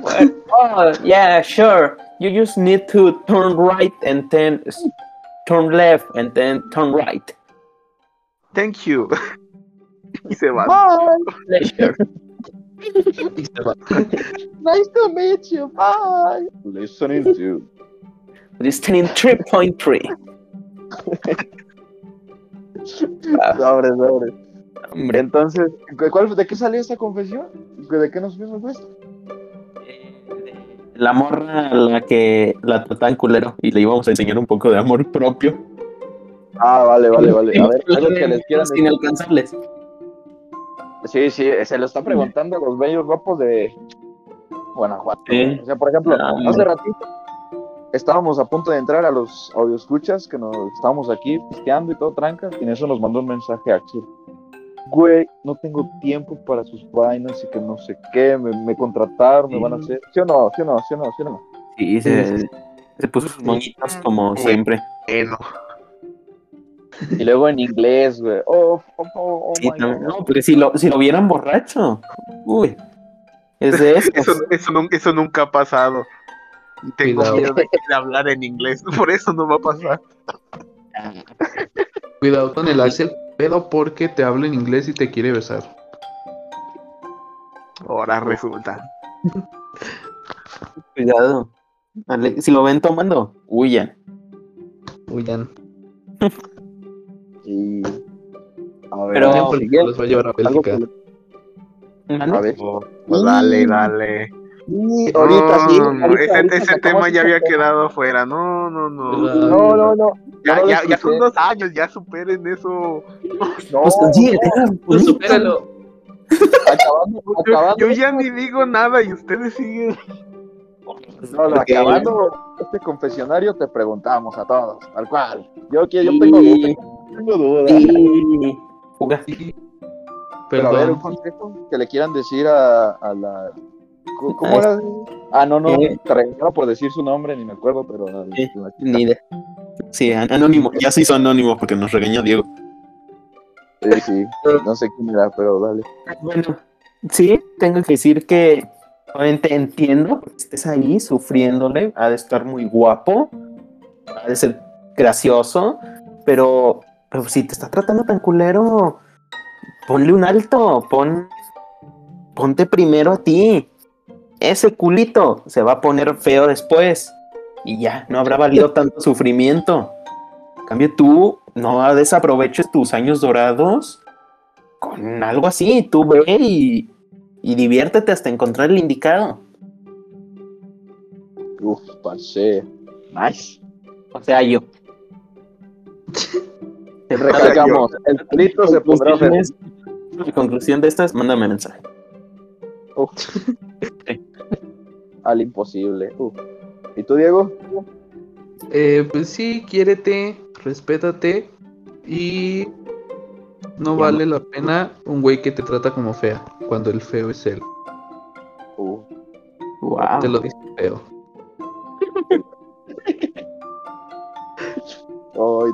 Oh, yeah, sure. You just need to turn right and then turn left and then turn right. Thank you. [laughs] y se. Pleasure. Y se va. Nice to meet you. Bye. Listening to. Listening 3.3. Sobre, sobre. Hombre, Entonces, ¿cu- ¿cuál, ¿de qué salió esta confesión? ¿De qué nos fuimos esto? la morra a la que la trataban culero y le íbamos a enseñar un poco de amor propio. Ah, vale, vale, vale. A ver, algo que les quieran Sin alcanzarles. Sí, sí, se lo está preguntando a los bellos guapos de Guanajuato. Sí. O sea, por ejemplo, Ah, hace ratito estábamos a punto de entrar a los audioscuchas, que nos estábamos aquí pisteando y todo tranca, y en eso nos mandó un mensaje a Axel. Güey, no tengo tiempo para sus vainas y que no sé qué, me, me contrataron, me van a hacer. ¿Sí o no? ¿Sí o no? ¿Sí o no? ¿Sí o no? Sí, se, se puso sus moñitos como siempre. Bueno, Y luego en inglés, güey. Oh, oh, oh, oh Sí, my no, God. no, porque si lo, si lo vieran borracho. Uy. Es de [laughs] eso, eso, nunca, eso nunca ha pasado. Y tengo Cuidado. miedo de, de hablar en inglés. [laughs] Por eso no va a pasar. Cuidado con el Axel, pero porque te habla en inglés y te quiere besar. Ahora resulta. [laughs] Cuidado. Si lo ven tomando, huyan. Huyan. [laughs] Y... A ver, Pero- los va a llevar a Bélgica. ver. Oh, pues dale, dale. Y ahorita No, sí. no, no, ahorita- ese ahorita ese tema ya había quedado fuera. No, no, no. ¿Verdad? No, no, no. Ya, no lo ya, ya son dos años, ya superen eso. No, Pues, era Pues supéralo. acabando, Yo, [laughs] acabando, yo ya ni digo nada y ustedes siguen. no, no, Porque- acabando este confesionario te preguntamos a todos, tal cual. Yo, que- yo tengo dudas, Sí, tengo dudas. sí. Sí. Pero a ver, un consejo que le quieran decir a, a la... ¿Cómo, Ah, era? Ah, no, no, Eh. te por decir su nombre, ni me acuerdo, pero... Eh. Ni idea. Sí, an- anónimo. Ya se hizo anónimo porque nos regañó Diego. Sí, sí, no sé quién era, pero dale. Bueno, sí, tengo que decir que obviamente entiendo que estés ahí sufriéndole, ha de estar muy guapo, ha de ser gracioso, pero, pero si te está tratando tan culero, ponle un alto, pon, ponte primero a ti. Ese culito se va a poner feo después y ya, no habrá valido tanto sufrimiento. En cambio, tú no desaproveches tus años dorados con algo así. Tú ve y, y diviértete hasta encontrar el indicado. Uf, parce. Nice. O sea, yo. [laughs] Recalcamos, el pelito se pondrá La conclusión de estas, mándame mensaje. Uf. Al imposible. Uf. ¿Y tú, Diego? Eh, pues sí, quiérete, respétate y no vale la pena un güey que te trata como fea cuando el feo es él. Wow. Te lo dice feo.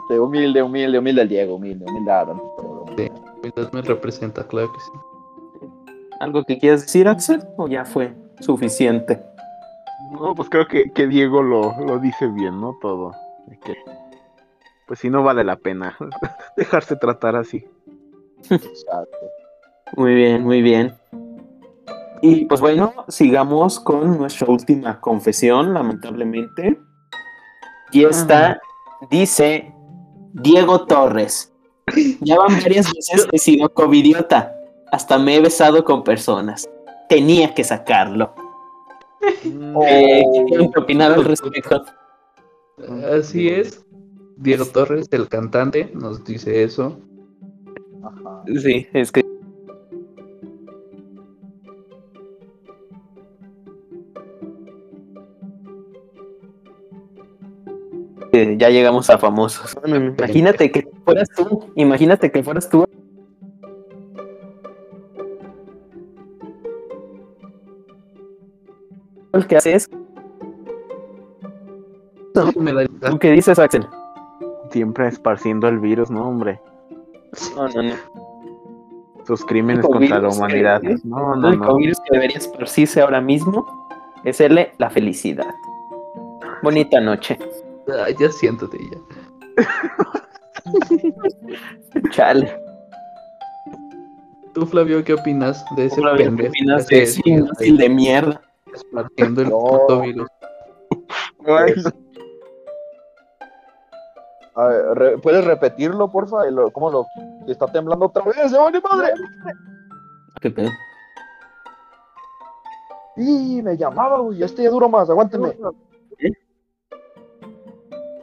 Te humilde, humilde, humilde al Diego, humilde, humildad. todo. Sí. Mientras me representa, claro que sí. ¿Algo que quieras decir, Axel? ¿O ya fue suficiente? No, pues creo que, que Diego lo, lo dice bien, ¿no? Todo. Que, pues sí, no vale la pena [laughs] dejarse tratar así. Exacto. Muy bien, muy bien. Y pues bueno, sigamos con nuestra última confesión, lamentablemente. Y esta dice Diego Torres. Ya van varias [laughs] veces que he sido covidiota. Hasta me he besado con personas. Tenía que sacarlo. Eh, ¿Qué tienen que opinar al respecto? Así es. Diego Torres, el cantante, nos dice eso. Ajá. Sí, es que. Eh, Ya llegamos a famosos. Bueno, imagínate que fueras tú. Imagínate que fueras tú. El que haces. Me da ¿Tú qué dices, Axel? Siempre esparciendo el virus, ¿no, hombre? No, no, no. Sus crímenes contra la que- humanidad. No, El único no. virus que debería esparcirse ahora mismo es el de la felicidad. Bonita noche. Ay, ya siéntate ya. [laughs] Chale. Tú, Flavio, ¿qué opinas de ese Flavio, ¿qué pendejo opinas de es ese imbécil de mierda? Esparciendo el No. puto virus? [laughs] Ay, A ver, re- ¿Puedes repetirlo, porfa? Y lo- ¿Cómo lo está temblando otra vez? ¡Ya vale madre! ¿Qué pedo? Y me llamaba, güey. Este ya duro más, aguántenme. ¿Qué?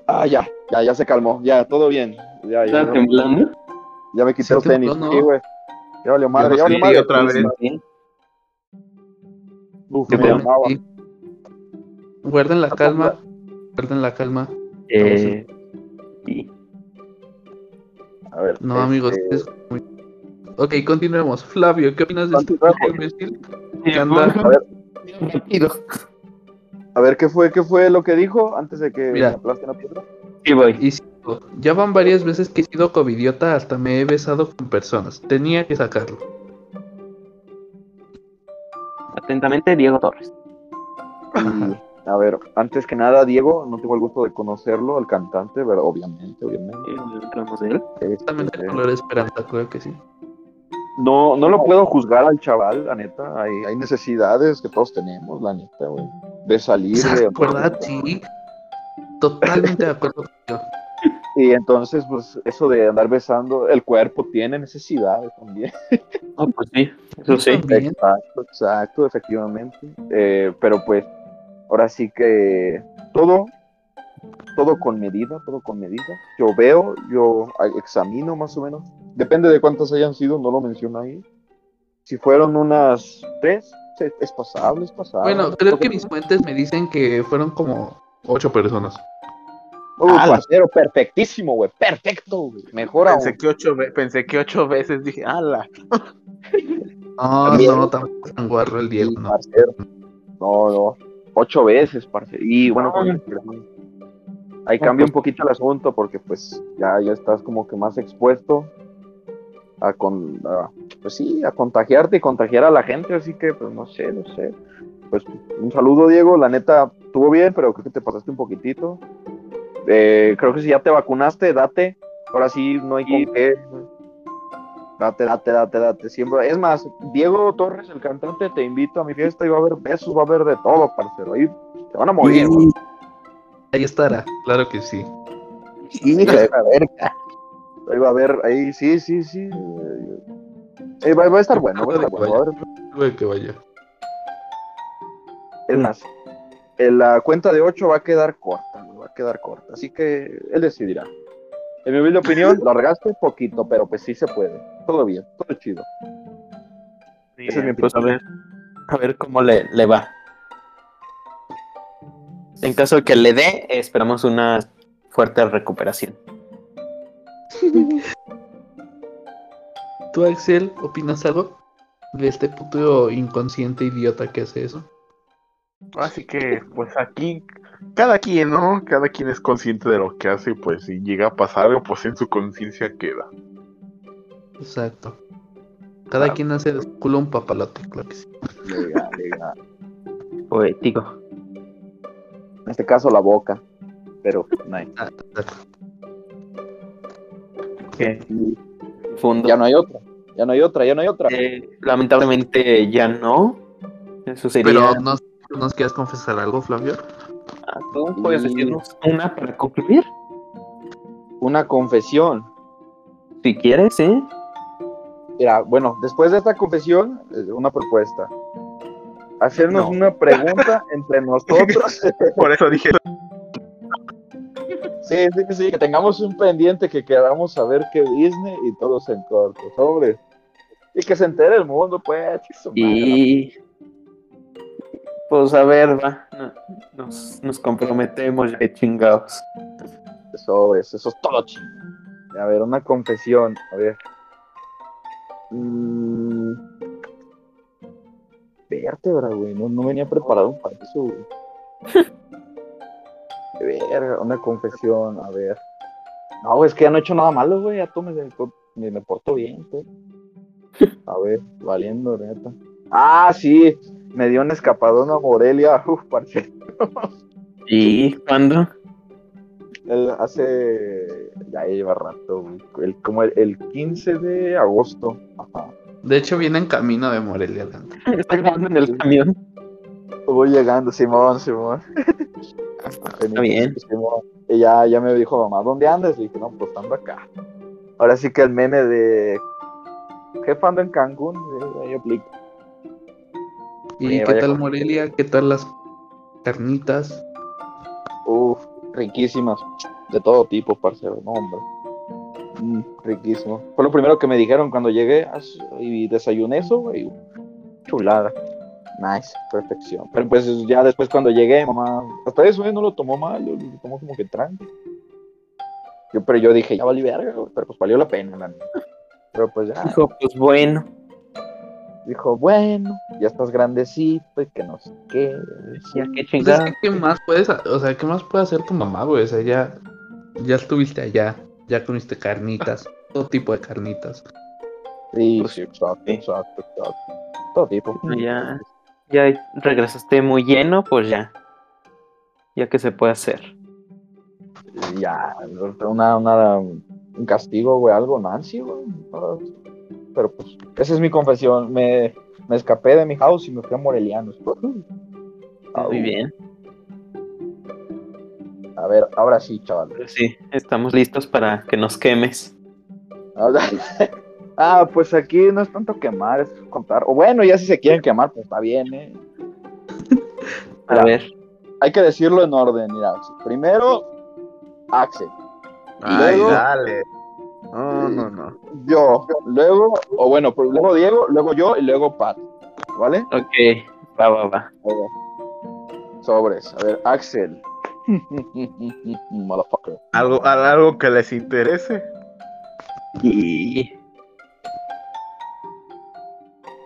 Ah, ya, ya, ya se calmó. Ya, todo bien. Ya, ya, ¿Estás ya, temblando? ya me quité los tenis. Sí, güey. Ya valió madre, ya valió sí, madre. otra vez. Sí. Uf, me. Guarden la calma. Guarden la calma. Eh, sí. A ver. No, este, amigos. es muy- Ok, continuemos. Flavio, ¿qué opinas de este imbécil A ver, a ver, ¿qué fue, qué fue lo que dijo antes de que Mira. me aplasten la piedra? Sí, voy. Y sigo. ya van varias veces que he sido covidiota, hasta me he besado con personas. Tenía que sacarlo. Atentamente, Diego Torres. Y, a ver, antes que nada, Diego, no tengo el gusto de conocerlo, el cantante, ¿verdad? Obviamente, obviamente. De él. También Este, color esperanza, creo que sí. no, no lo puedo juzgar al chaval, la neta. Hay, hay necesidades que todos tenemos, la neta, güey. De salir, [laughs] de... ¿Verdad? [laughs] Sí. Totalmente de acuerdo contigo. Y entonces, pues, eso de andar besando, el cuerpo tiene necesidades también. [laughs] Oh, pues sí, eso sí. También. Exacto, exacto, efectivamente. Eh, pero pues, ahora sí que todo, todo con medida, todo con medida. Yo veo, yo examino más o menos. Depende de cuántas hayan sido, no lo menciono ahí. Si fueron unas tres, es es pasable, es pasable. Bueno, creo que mis fuentes me dicen que fueron como ocho personas. Uh, Ah, parcero, perfectísimo, güey, perfecto, güey. Mejor aún. Pensé que, ocho pensé que ocho veces dije, ala. No, [laughs] También. no, tampoco es tan guarro el Diego, no. parcero. No, no. Ocho veces, parcero. Y bueno, No. pues, ahí cambia un poquito el asunto porque pues ya, ya estás como que más expuesto a con a, pues sí, a contagiarte y contagiar a la gente, así que pues no sé, no sé. Pues un saludo, Diego, la neta estuvo bien, pero creo que te pasaste un poquitito. Eh, creo que si ya te vacunaste, date. Ahora sí, no hay con qué. Date, date, date, date. Siempre. Es más, Diego Torres, el cantante, te invito a mi fiesta y va a haber besos, va a haber de todo, parcero. Ahí te van a morir. Ahí estará, claro que sí. La verga. Ahí va a haber, ahí sí, sí, sí. Eh, va, va a estar bueno, va a estar bueno. va a haber- Güey, que vaya. Es más, en la cuenta de 8 va a quedar corta, va a quedar corta. Así que él decidirá. En mi humilde opinión, [laughs] lo regaste poquito, pero pues sí se puede. Todo bien, todo chido. Ese es mi pues a ver, a ver cómo le, le va. En caso de que le dé, esperamos una fuerte recuperación. [laughs] ¿Tú, Axel, opinas algo de este puto inconsciente idiota que hace eso? Así que, pues aquí, cada quien, ¿no? Cada quien es consciente de lo que hace, pues si llega a pasar algo, pues en su conciencia queda. Exacto. Cada quien hace de su culo un papalote, claro que sí. Legal, legal. Poético. En este caso, la boca. Pero, no hay. Ah, exacto. ¿Qué? Fondo. Ya no hay otra. Ya no hay otra, ya no hay otra. Eh, lamentablemente ya no. Eso sería. Pero ¿nos, ¿nos quieres confesar algo, Flavio? Ah, ¿Tú puedes decirnos una para concluir? Una confesión. Si quieres, ¿eh? Mira, bueno, después de esta confesión, eh, una propuesta. Hacernos No. una pregunta [laughs] entre nosotros. Por eso dije, sí, sí, sí, que tengamos un pendiente que queramos saber que Disney y todos en corto, sobre. Y que se entere el mundo, pues. Y. Pues a ver, va. no- Nos, nos comprometemos, ya chingados. Sobres, eso es todo chingo. A ver, una confesión, a ver. Mm... Vértebra, güey, no, no venía preparado para eso, güey. [laughs] Verga, una confesión, a ver. No, es que ya no he hecho nada malo, güey, ya tú me, me, me porto bien, güey. [laughs] A ver, valiendo, neta. Ah, sí, me dio un escapadón a Morelia, [laughs] uf, parce. ¿Y cuándo? El- hace. Ya lleva rato. El, como el, el 15 de agosto. Ajá. De hecho, viene en camino de Morelia. [laughs] Está grabando en el camión. Voy llegando, Simón, Simón. [laughs] Está bien. Simón. Y ya, ya me dijo mamá, ¿dónde andas? Y dije, no, pues ando acá. Ahora sí que el meme de. Jefe ando en Cancún, ahí aplica. ¿Y Oye, qué tal con- Morelia? ¿Qué tal las carnitas? Uf, riquísimas. De todo tipo, parcero, no, hombre. Mm, riquísimo. Fue lo primero que me dijeron cuando llegué y desayuné eso, güey. Chulada. Nice, perfección. Pero pues ya después cuando llegué, mamá, hasta eso eh, no lo tomó mal, lo, lo tomó como que tranqui. Yo, pero yo dije, ya valí verga, pero pues valió la pena, la neta. Pero pues ya, Dijo, pues bueno. Dijo, bueno, ya estás grandecito y que no sé qué. Ya que Pues es chingada. que, ¿qué más puedes, o sea, qué más puede hacer tu mamá, güey? O sea, ya, ya estuviste allá, ya comiste carnitas, [laughs] todo tipo de carnitas. Sí, Pues, sí, exacto, sí. exacto, exacto. Todo tipo. Ya, ya regresaste muy lleno, pues ya. Ya que se puede hacer. ya, una, una, un castigo, güey, algo, Nancy, güey. Pero pues, esa es mi confesión. Me, me escapé de mi house y me fui a Morelianos. Muy bien. A ver, ahora sí, chaval. Sí, estamos listos para que nos quemes. [laughs] Ah, pues aquí no es tanto quemar, es contar. O bueno, ya si se quieren quemar, pues está bien, ¿eh? A Mira. ver. Hay que decirlo en orden, mira. Primero, Axel. ay, Luego- dale. No, no, no. Yo, luego, o bueno, pues luego Diego, luego yo y luego Pat. ¿Vale? Ok, va, va, va. Sobres. A ver, Axel. Motherfucker. ¿Algo, al- algo que les interese? Y.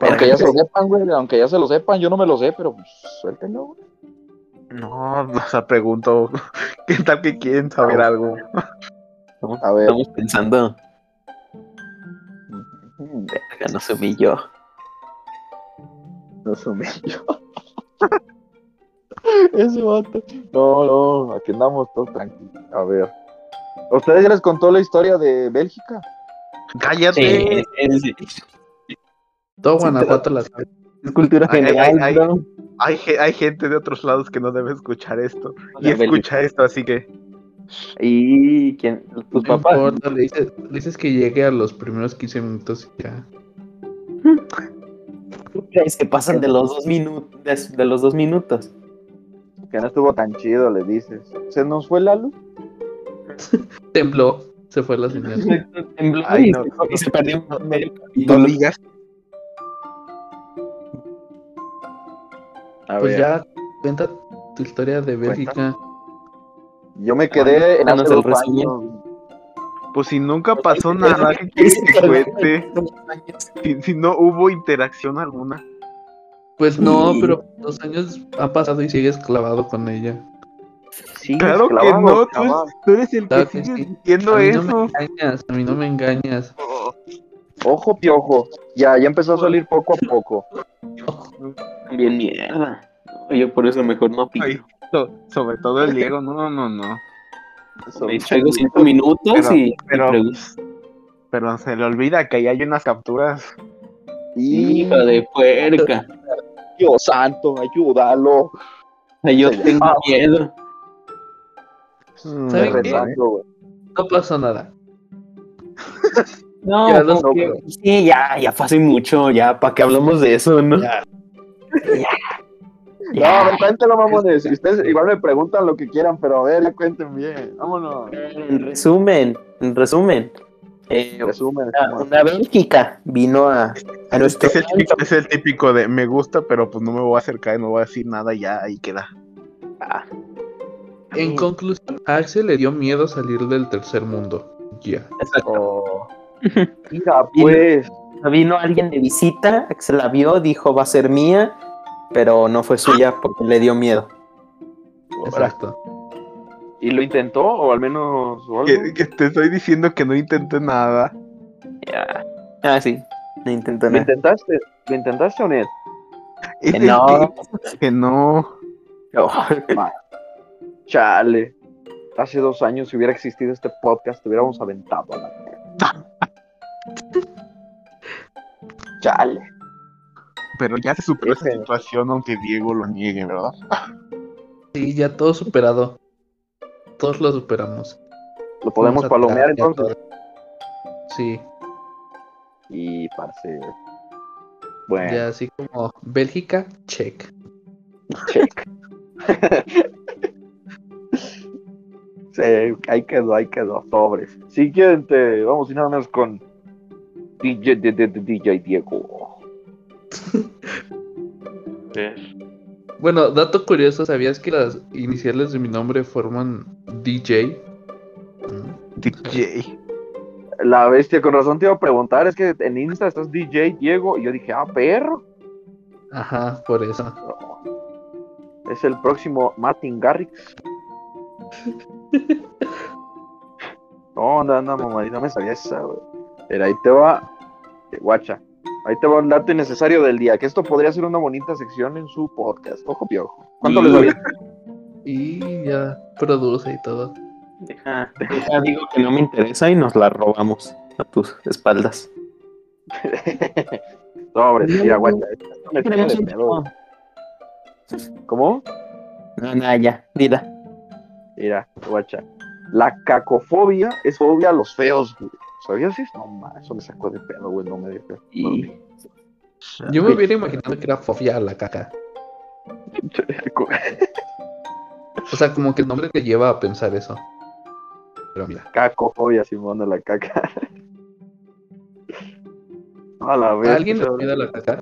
Aunque ya se lo sepan, güey. Aunque ya se lo sepan, yo no me lo sé, pero pues suéltenlo, güey. No, o sea, pregunto, [laughs] ¿qué tal que quieren saber algo? Estamos, A ver. estamos pensando. Verga, nos humilló. No se humilló. [laughs] Ese vato. No, no, aquí andamos todos tranquilos. A ver. ¿A ustedes ya les contó la historia de Bélgica? Cállate. Sí, Todo Guanajuato las es cultura general. Hay, ge- hay gente de otros lados que no debe escuchar esto. Y La escucha esto, así que. ¿Y quién? Tus No papás. importa, le dices, le dices que llegue a los primeros 15 minutos y ya. ¿Tú crees que pasan de los dos minutos? De, de los dos minutos. Que no estuvo tan chido, le dices. ¿Se nos fue la luz? [laughs] Tembló. Se fue la señal. [laughs] Tembló Ay, y, no, se, y se perdió medio No digas. A Pues ver, ya cuenta tu historia de Bélgica. Yo me quedé en hace dos resumen. años. Pues si nunca pasó nada, ¿qué quieres que cuente? Si, si no hubo interacción alguna. Pues no, pero dos años ha pasado y sigues clavado con ella. Sí, Claro que no, tú, eres el Claro que que sigue sí. diciendo a mí no eso. me engañas, a mí no me engañas. Ojo, piojo. Ya, ya empezó a salir poco a poco. Bien mierda. Yo por eso mejor no pido. Ay, so- sobre todo el Diego, no, no, no. Me traigo cinco minutos Pero- y, pero- pregunto, Pero se le olvida que ahí hay unas capturas. Hija de puerca. Dios santo, ayúdalo. Ay, Yo tengo Ah. miedo. Mm, ¿Saben qué? No pasó nada. [laughs] No, Ya los- porque- sí, ya, ya fue hace mucho, ya, ¿para qué hablamos de eso, no? Ya. No, a ver, cuéntalo, mamones. Ustedes igual me preguntan lo que quieran, pero a ver, cuenten bien. Vámonos. En resumen, en resumen, eh, Resumen. una, una Bélgica vino a, a nuestro Es el, típico, es el típico de me gusta, pero pues no me voy a acercar y no voy a decir nada y ya ahí queda. Ah, En conclusión, a Axel le dio miedo salir del tercer mundo. Ya. exacto. Oh. [laughs] Mira, pues. Vino alguien de visita, se la vio, dijo va a ser mía, pero no fue suya porque le dio miedo. Exacto. ¿Y lo intentó? O al menos. o algo? Que, que te estoy diciendo que no intenté nada. Ya. Ah, sí, no intentó ¿Lo nada. intentaste? ¿Lo intentaste o no? Es Que el no. Que no. Oh, Chale. Hace dos años, si hubiera existido este podcast, te hubiéramos aventado a la mierda. [laughs] Chale. Pero ya se superó esa situación, aunque Diego lo niegue, ¿verdad? Sí, ya todo superado. Todos lo superamos. Lo podemos a palomear entonces. todo. Sí, Y, parce. Bueno, ya así como Bélgica, check. check. [laughs] sí, ahí quedó, ahí quedó. Sobres. Siguiente. Vamos y nada más con DJ, DJ Diego. Bueno, dato curioso, ¿sabías que las iniciales de mi nombre forman DJ? DJ. La bestia, con razón te iba a preguntar, es que en Insta estás DJ Diego, y yo dije, ah, perro. Ajá, por eso. No. Es el próximo Martin Garrix. [laughs] No, anda, anda, mamadita, no me sabía esa, güey. Pero ahí te va, eh, guacha, ahí te va un dato innecesario del día, que esto podría ser una bonita sección en su podcast. Ojo, piojo. ¿Cuánto Y- les doy? Y ya produce y todo. Deja, deja, digo que no me interesa y nos la robamos a tus espaldas. Sobre, [laughs] No, mira, no. guacha, un- pedo. ¿Cómo? No, nada, ya, dila. Mira, guacha. La cacofobia es fobia a los feos, güey. ¿Sabías eso? No, ma, eso me sacó de pedo, güey, no me dejé. Y Yo me hubiera imaginado que era fobia a la caca. O sea, como que el nombre te lleva a pensar eso. Pero mira. Cacofobia, Simón, de la caca. A la vez. ¿A alguien le cuida la caca?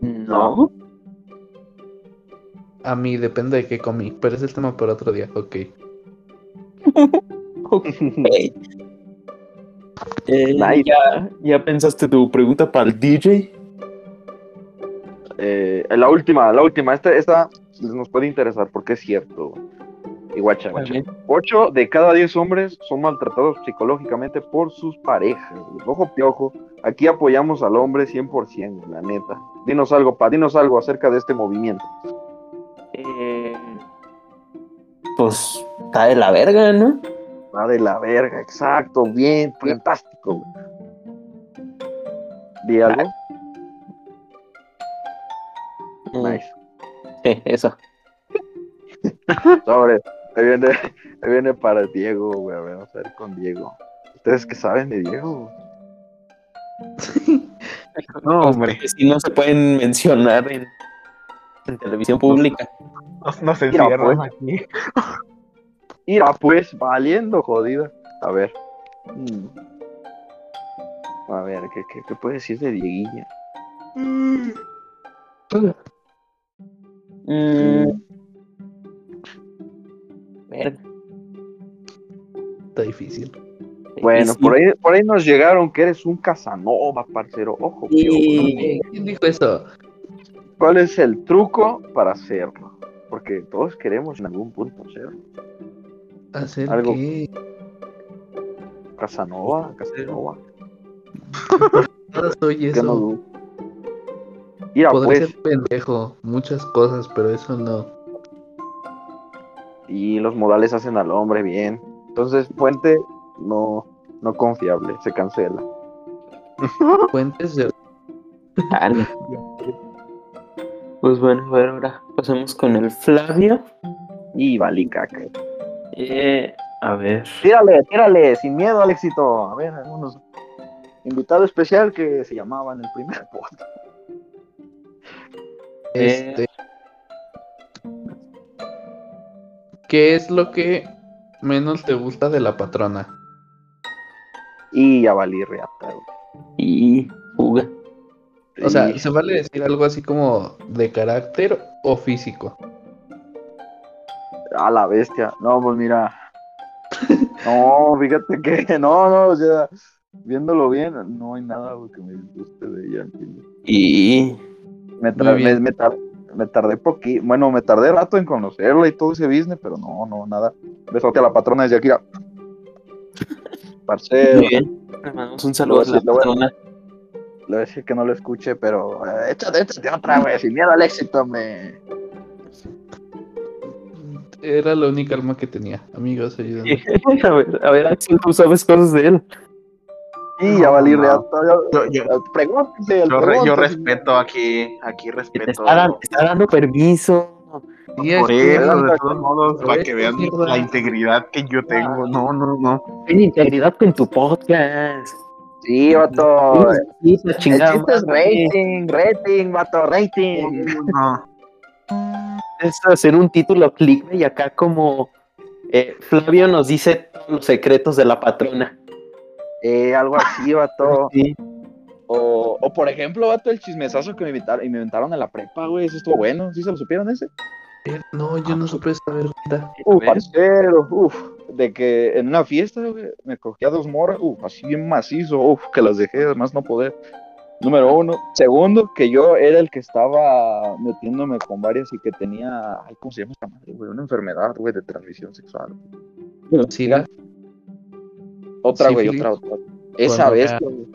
no. A mí depende de qué comí, pero ese es el tema para otro día, ok. [laughs] [laughs] Eh, Nice. ¿ya, ¿Ya pensaste tu pregunta para el DJ? Eh, la última, la última. Esta, esta nos puede interesar porque es cierto. Y guacha, guacha. 8 de cada 10 hombres son maltratados psicológicamente por sus parejas. Ojo piojo, aquí apoyamos al hombre 100%, güey, la neta. Dinos algo, pa, dinos algo acerca de este movimiento. Eh, pues está de la verga, ¿no? Va de la verga, exacto, bien, fantástico. ¿Di algo? Mm, Nice. Sí, eso. Sobre, ahí viene, ahí viene para Diego, güey. a ver, Vamos a ver con Diego. ¿Ustedes qué saben de Diego? [laughs] No, hombre. Si no se pueden mencionar en, en televisión pública. Nos Mira, encierran pues. aquí. Mira, pues, valiendo, jodida. A ver. Mm. A ver, ¿qué, qué, qué puede decir de Dieguilla? Mm. Verga. Está difícil. Bueno, Sí, por ahí, por ahí nos llegaron que eres un Casanova, parcero. Ojo, Sí. que ojo. ¿Quién dijo eso? ¿Cuál es el truco para hacerlo? Porque todos queremos en algún punto hacerlo. ¿Hacer Algo. qué? Casanova, Casanova. [laughs] Nada soy eso. no Mira, Podría pues, ser pendejo, muchas cosas, pero eso no. y los modales hacen al hombre bien. Entonces, Fuente no, no confiable, se cancela. [laughs] Fuentes de... Dale. Pues bueno, a ver, ahora pasamos con el Flavio. Y valí caca. Eh, a ver. Tírale, tírale, sin miedo al éxito. A ver, algunos invitado especial que se llamaba en el primer [laughs] podcast. Eh. Este... ¿Qué es lo que menos te gusta de la patrona? Y ya valí reata. Y fuga. O sea, Y- ¿se vale decir algo así como de carácter o físico? A la bestia. No, pues mira. No, fíjate que [laughs] no, no, o sea, viéndolo bien, no hay nada güey, que me guste de ella. ¿entiendes? Y. Me, me, me tar- me tardé poquito, bueno, me tardé rato en conocerla y todo ese business, pero no, no, nada. Besote a la patrona desde aquí. Parcero, Muy bien. Le mandamos un saludo a la patrona. le voy a decir que no lo escuche, pero eh, échate, échate otra vez, sin miedo al éxito, me. Era la única alma que tenía. Amigos, ayúdenme. [laughs] a ver, a ver, Axel, tú sabes cosas de él. Y ya valí. Yo, yo, Pregúntese, yo, re- yo pregúntese. respeto aquí, aquí te respeto. está, dando permiso. Sí, Por eso, de todos modos, para que vean la integridad que yo tengo. No, no, no. Ten integridad con tu podcast. Sí, vato. Sí, El chiste es rating, rating, vato, rating. no. Es hacer un título clickbait y acá como eh, Flavio nos dice todos los secretos de la patrona. Eh, algo así, [laughs] vato. Sí. O, o por ejemplo, vato, el chismesazo que me invitaron, y me inventaron en la prepa, güey. Eso estuvo bueno. ¿Sí se lo supieron ese? Eh, No, yo no supe esa vergüenza. Uf, ¿Ves? parcero, uf. De que en una fiesta, güey, me cogía dos morras, uf, así bien macizo, uf, que las dejé, además no poder. Número uno. Segundo, que yo era el que estaba metiéndome con varias y que tenía, ay, ¿cómo se llama esta madre, güey? Una enfermedad, güey, de transmisión sexual. Sí, Otra, güey, Sífilis. otra, otra. Esa bestia, güey.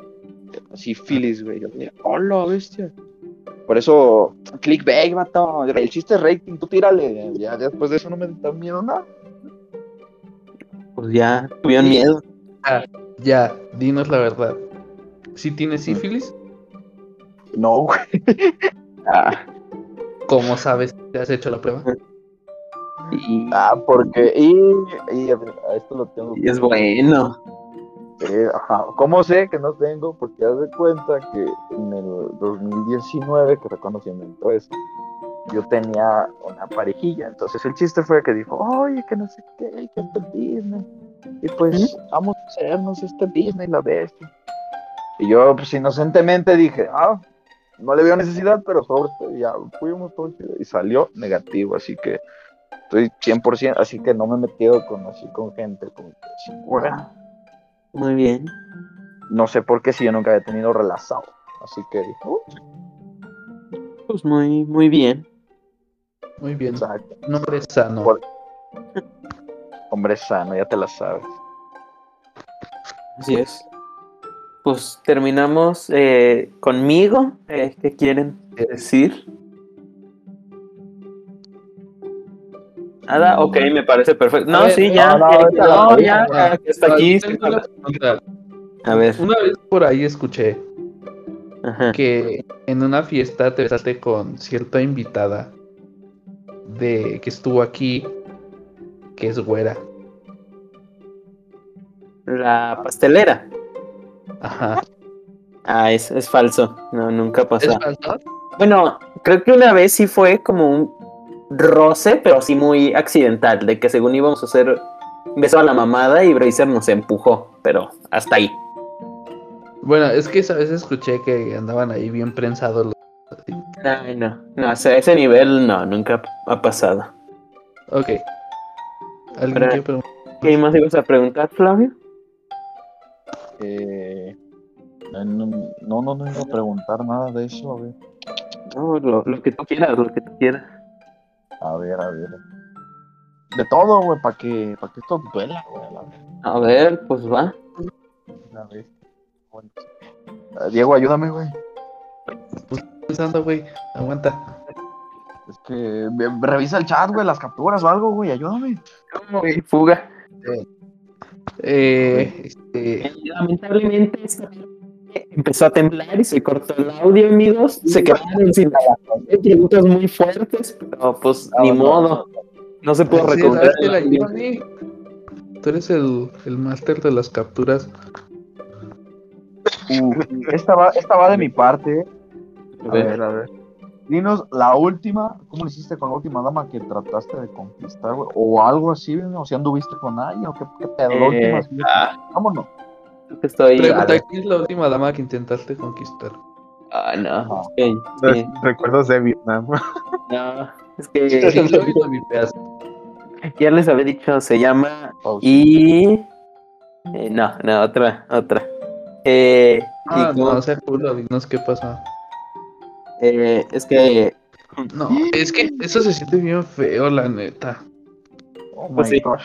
Así, filis, güey. Yo dije, hola, bestia. Por eso, clickbait, vato. El chiste es rating, tú tírale. Ya después de eso no me da miedo nada. Pues ya tuvieron miedo. ya, dinos la verdad. ¿Sí tienes sífilis? No, güey. Ah, ¿Cómo sabes que has hecho la prueba? y, Ah, porque. Y, y a esto lo tengo. y es bueno. Eh, ajá. ¿Cómo sé que no tengo? Porque haz de cuenta que en el 2019, que fue cuando se inventó eso, yo tenía una parejilla. Entonces el chiste fue que dijo, oye, que no sé qué, que es Disney. Y pues vamos a hacernos este Disney, la bestia. Y yo, pues inocentemente dije, ah, no le veo necesidad, pero sobre esto ya fuimos todo chido. Y salió negativo, así que estoy 100%, así que no me he metido con así con gente como que así, bueno, Muy bien. no sé por qué si yo nunca había tenido relazado. Así que dije, "Uh, Pues muy, muy bien. Muy bien. exacto. Nombre sano. Por- [laughs] Hombre sano, ya te la sabes. Así es. Pues terminamos eh, conmigo. Eh, ¿Qué quieren decir? Nada, ok, me parece perfecto. No, ver, sí, ya, no, no, ya, ahorita no, la- ya, ya, hasta aquí. A ver, Una vez por ahí escuché ajá. que en una fiesta te besaste con cierta invitada de que estuvo aquí, que es güera. La pastelera. Ajá. Ah, es, es falso. No, nunca ¿Es pasó. falso? Bueno, creo que una vez sí fue como un roce, pero sí muy accidental, de que según íbamos a hacer empezó a la mamada y Bracer nos empujó, pero hasta ahí. Bueno, es que esa vez escuché que andaban ahí bien prensados los... Ay, no, no, a ese, nivel no, nunca ha pasado. Ok. ¿Alguien Ahora- quiere preguntar? ¿Qué más ibas a preguntar, Flavio? Eh, no, no, no, no iba a preguntar nada de eso, a ver. No, lo, lo que tú quieras, lo que tú quieras. A ver, a ver. De todo, güey, para que, para que esto duela, güey. a la vez. A ver, pues va. A ver. Bueno. Eh, Diego, ayúdame, güey. pensando, güey. Aguanta. Es que ve- revisa el chat, güey, las capturas o algo, güey, ayúdame. ¿Cómo, güey? Fuga. Eh, este, Lamentablemente empezó a temblar y se cortó el audio, amigos. Se quedaron sin preguntas muy fuertes, pero pues ni No, no, modo. No se la Johnny. Tú eres el, el máster de las capturas. Esta va, esta va de mi parte. A ver, a ver. Dinos la última, ¿cómo le hiciste con la última dama que trataste de conquistar, güey? O algo así, güey, o si anduviste con alguien, o qué, qué pedo, la Eh, última, ah, vámonos. estoy. Pregunta. ¿quién es la última dama que intentaste conquistar? Ah, no. Ah. sí, Recuerdos de Vietnam. [laughs] no, es que [laughs] lo lo ya les había dicho, se llama Oh, sí. y. eh, no, no, otra, otra. Eh, y Ah, como- no, o sea, culo, dinos qué pasó. Eh, es que No, es que eso se siente bien feo, la neta. Oh my pues sí. gosh.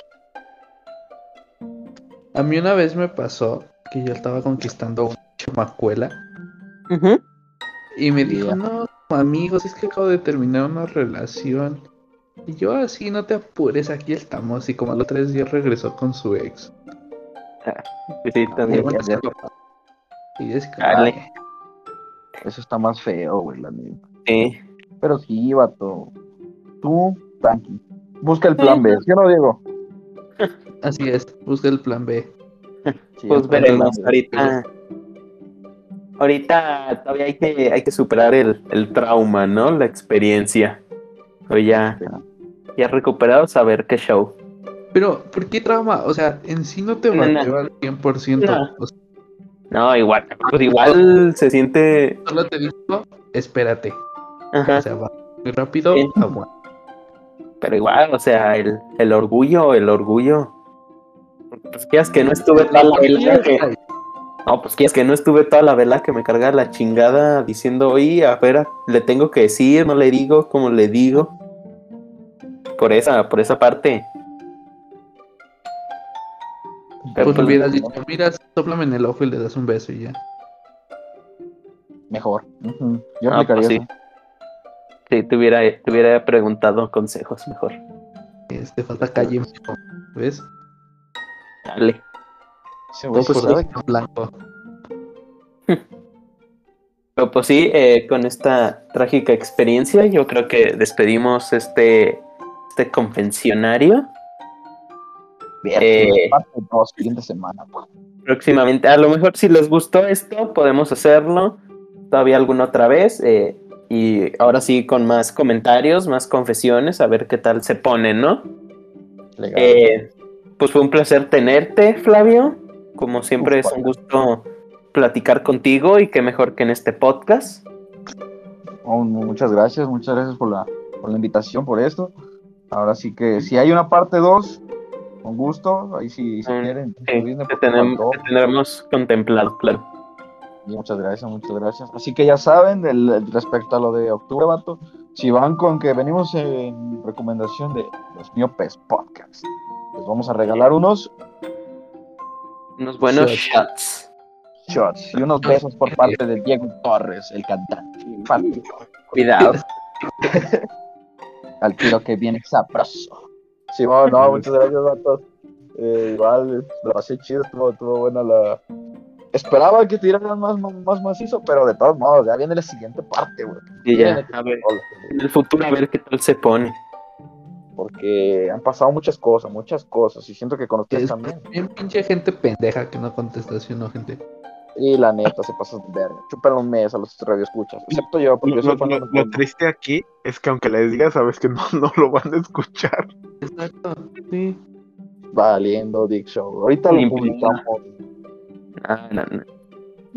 A mí una vez me pasó que yo estaba conquistando una chamacuela y me dijo, no, amigos, es que acabo de terminar una relación. Y yo así, no te apures, aquí estamos. Y como a los tres días regresó con su ex. sí, también. Y bueno, es que, Eso está más feo, güey, la neta. Sí. Pero sí, vato. Tú, tranqui. Busca el plan B, ¿sí o no, Diego? así es, busca el plan B. Sí, Pues veremos ahorita. Ahorita todavía hay que, hay que superar el, el trauma, ¿no? La experiencia. Pero ya, ya recuperado, saber qué show. Pero, ¿por qué trauma? O sea, en sí no te bateó al 100%. No. O sea, No, igual, pues igual se siente. solo te dijo, espérate. Ajá, O sea, va muy rápido, Sí. aguanta. pero igual, o sea, el, el orgullo, el orgullo. Pues quieras que no estuve toda la vela que. No, pues quieras que no estuve toda la vela que me carga la chingada diciendo, oye, a ver, le tengo que decir, no le digo, como le digo. Por esa, por esa parte. Pero Pues pues, hubieras dicho, mira, soplame en el ojo y le das un beso y ya. Mejor. Ujú. Yo Ah, aplicaría pues sí. eso. Sí, te hubiera, te hubiera preguntado consejos mejor. Este falta calle, mijo, ¿ves? Dale. Sí, güey, pues sí, sí. Blanco. [laughs] Pero pues sí, eh, con esta trágica experiencia, yo creo que despedimos este, este convencionario. Eh. dos, siguiente semana, güey. Próximamente, a lo mejor si les gustó esto, podemos hacerlo todavía alguna otra vez. eh, y ahora sí con más comentarios, más confesiones, a ver qué tal se pone, ¿no? Legal. Eh, pues fue un placer tenerte, Flavio. Como siempre es un gusto platicar contigo y qué mejor que en este podcast. Oh, muchas gracias, muchas gracias por la, por la invitación, por esto. Ahora sí que si hay una parte 2, con gusto, ahí sí, si Mm, quieren. Sí, Disney, por tenemos, tendremos contemplado, claro. Y Muchas gracias, muchas gracias. Así que ya saben, del- del- respecto a lo de octubre, vato, si van con que venimos en recomendación de los Miopes Podcast, les vamos a regalar unos Unos buenos Shots. shots. y unos besos por parte de Diego Torres, el cantante. Cuidado. [laughs] al tiro que viene sabroso. Sí, bueno, no, [laughs] muchas gracias, vatos. Eh, igual, lo pasé chido, estuvo, estuvo buena la... Esperaba que tiraran más, más, más macizo, pero de todos modos, ya viene la siguiente parte, güey. Y ya, Viene- a ver, en el futuro a ver qué tal se pone. Porque han pasado muchas cosas, muchas cosas, y siento que con ustedes Es también. bien pinche gente pendeja que no contesta, ¿sí o no, gente? Y la neta, se pasan de verga. Chupan un mes a los radioescuchas. Excepto yo, porque Lo, yo soy lo- fan lo- triste aquí es que aunque les digas, sabes que no, [laughs] no lo van a escuchar. Exacto, sí. Valiendo, Dick Show. Ahorita lo publicamos. Ah, no, no.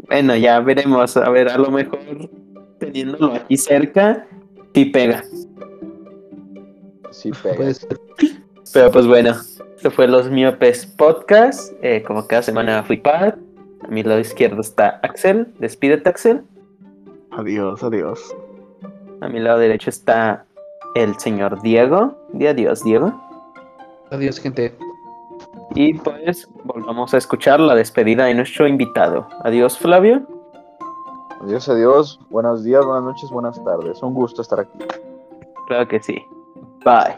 Bueno, ya veremos. A ver, a lo mejor teniéndolo aquí cerca, sí pega. Sí, pega. Pues, Pero pues bueno, esto fue Los Miopes Podcast. Eh, como cada semana fui Pat. A mi lado izquierdo está Axel. Despídete, Axel. Adiós, adiós. A mi lado derecho está el señor Diego. Di adiós, Diego. adiós, gente. Y pues volvamos a escuchar la despedida de nuestro invitado. Adiós, Flavio. Adiós, adiós. Buenos días, buenas noches, buenas tardes. Un gusto estar aquí. Claro que sí. Bye.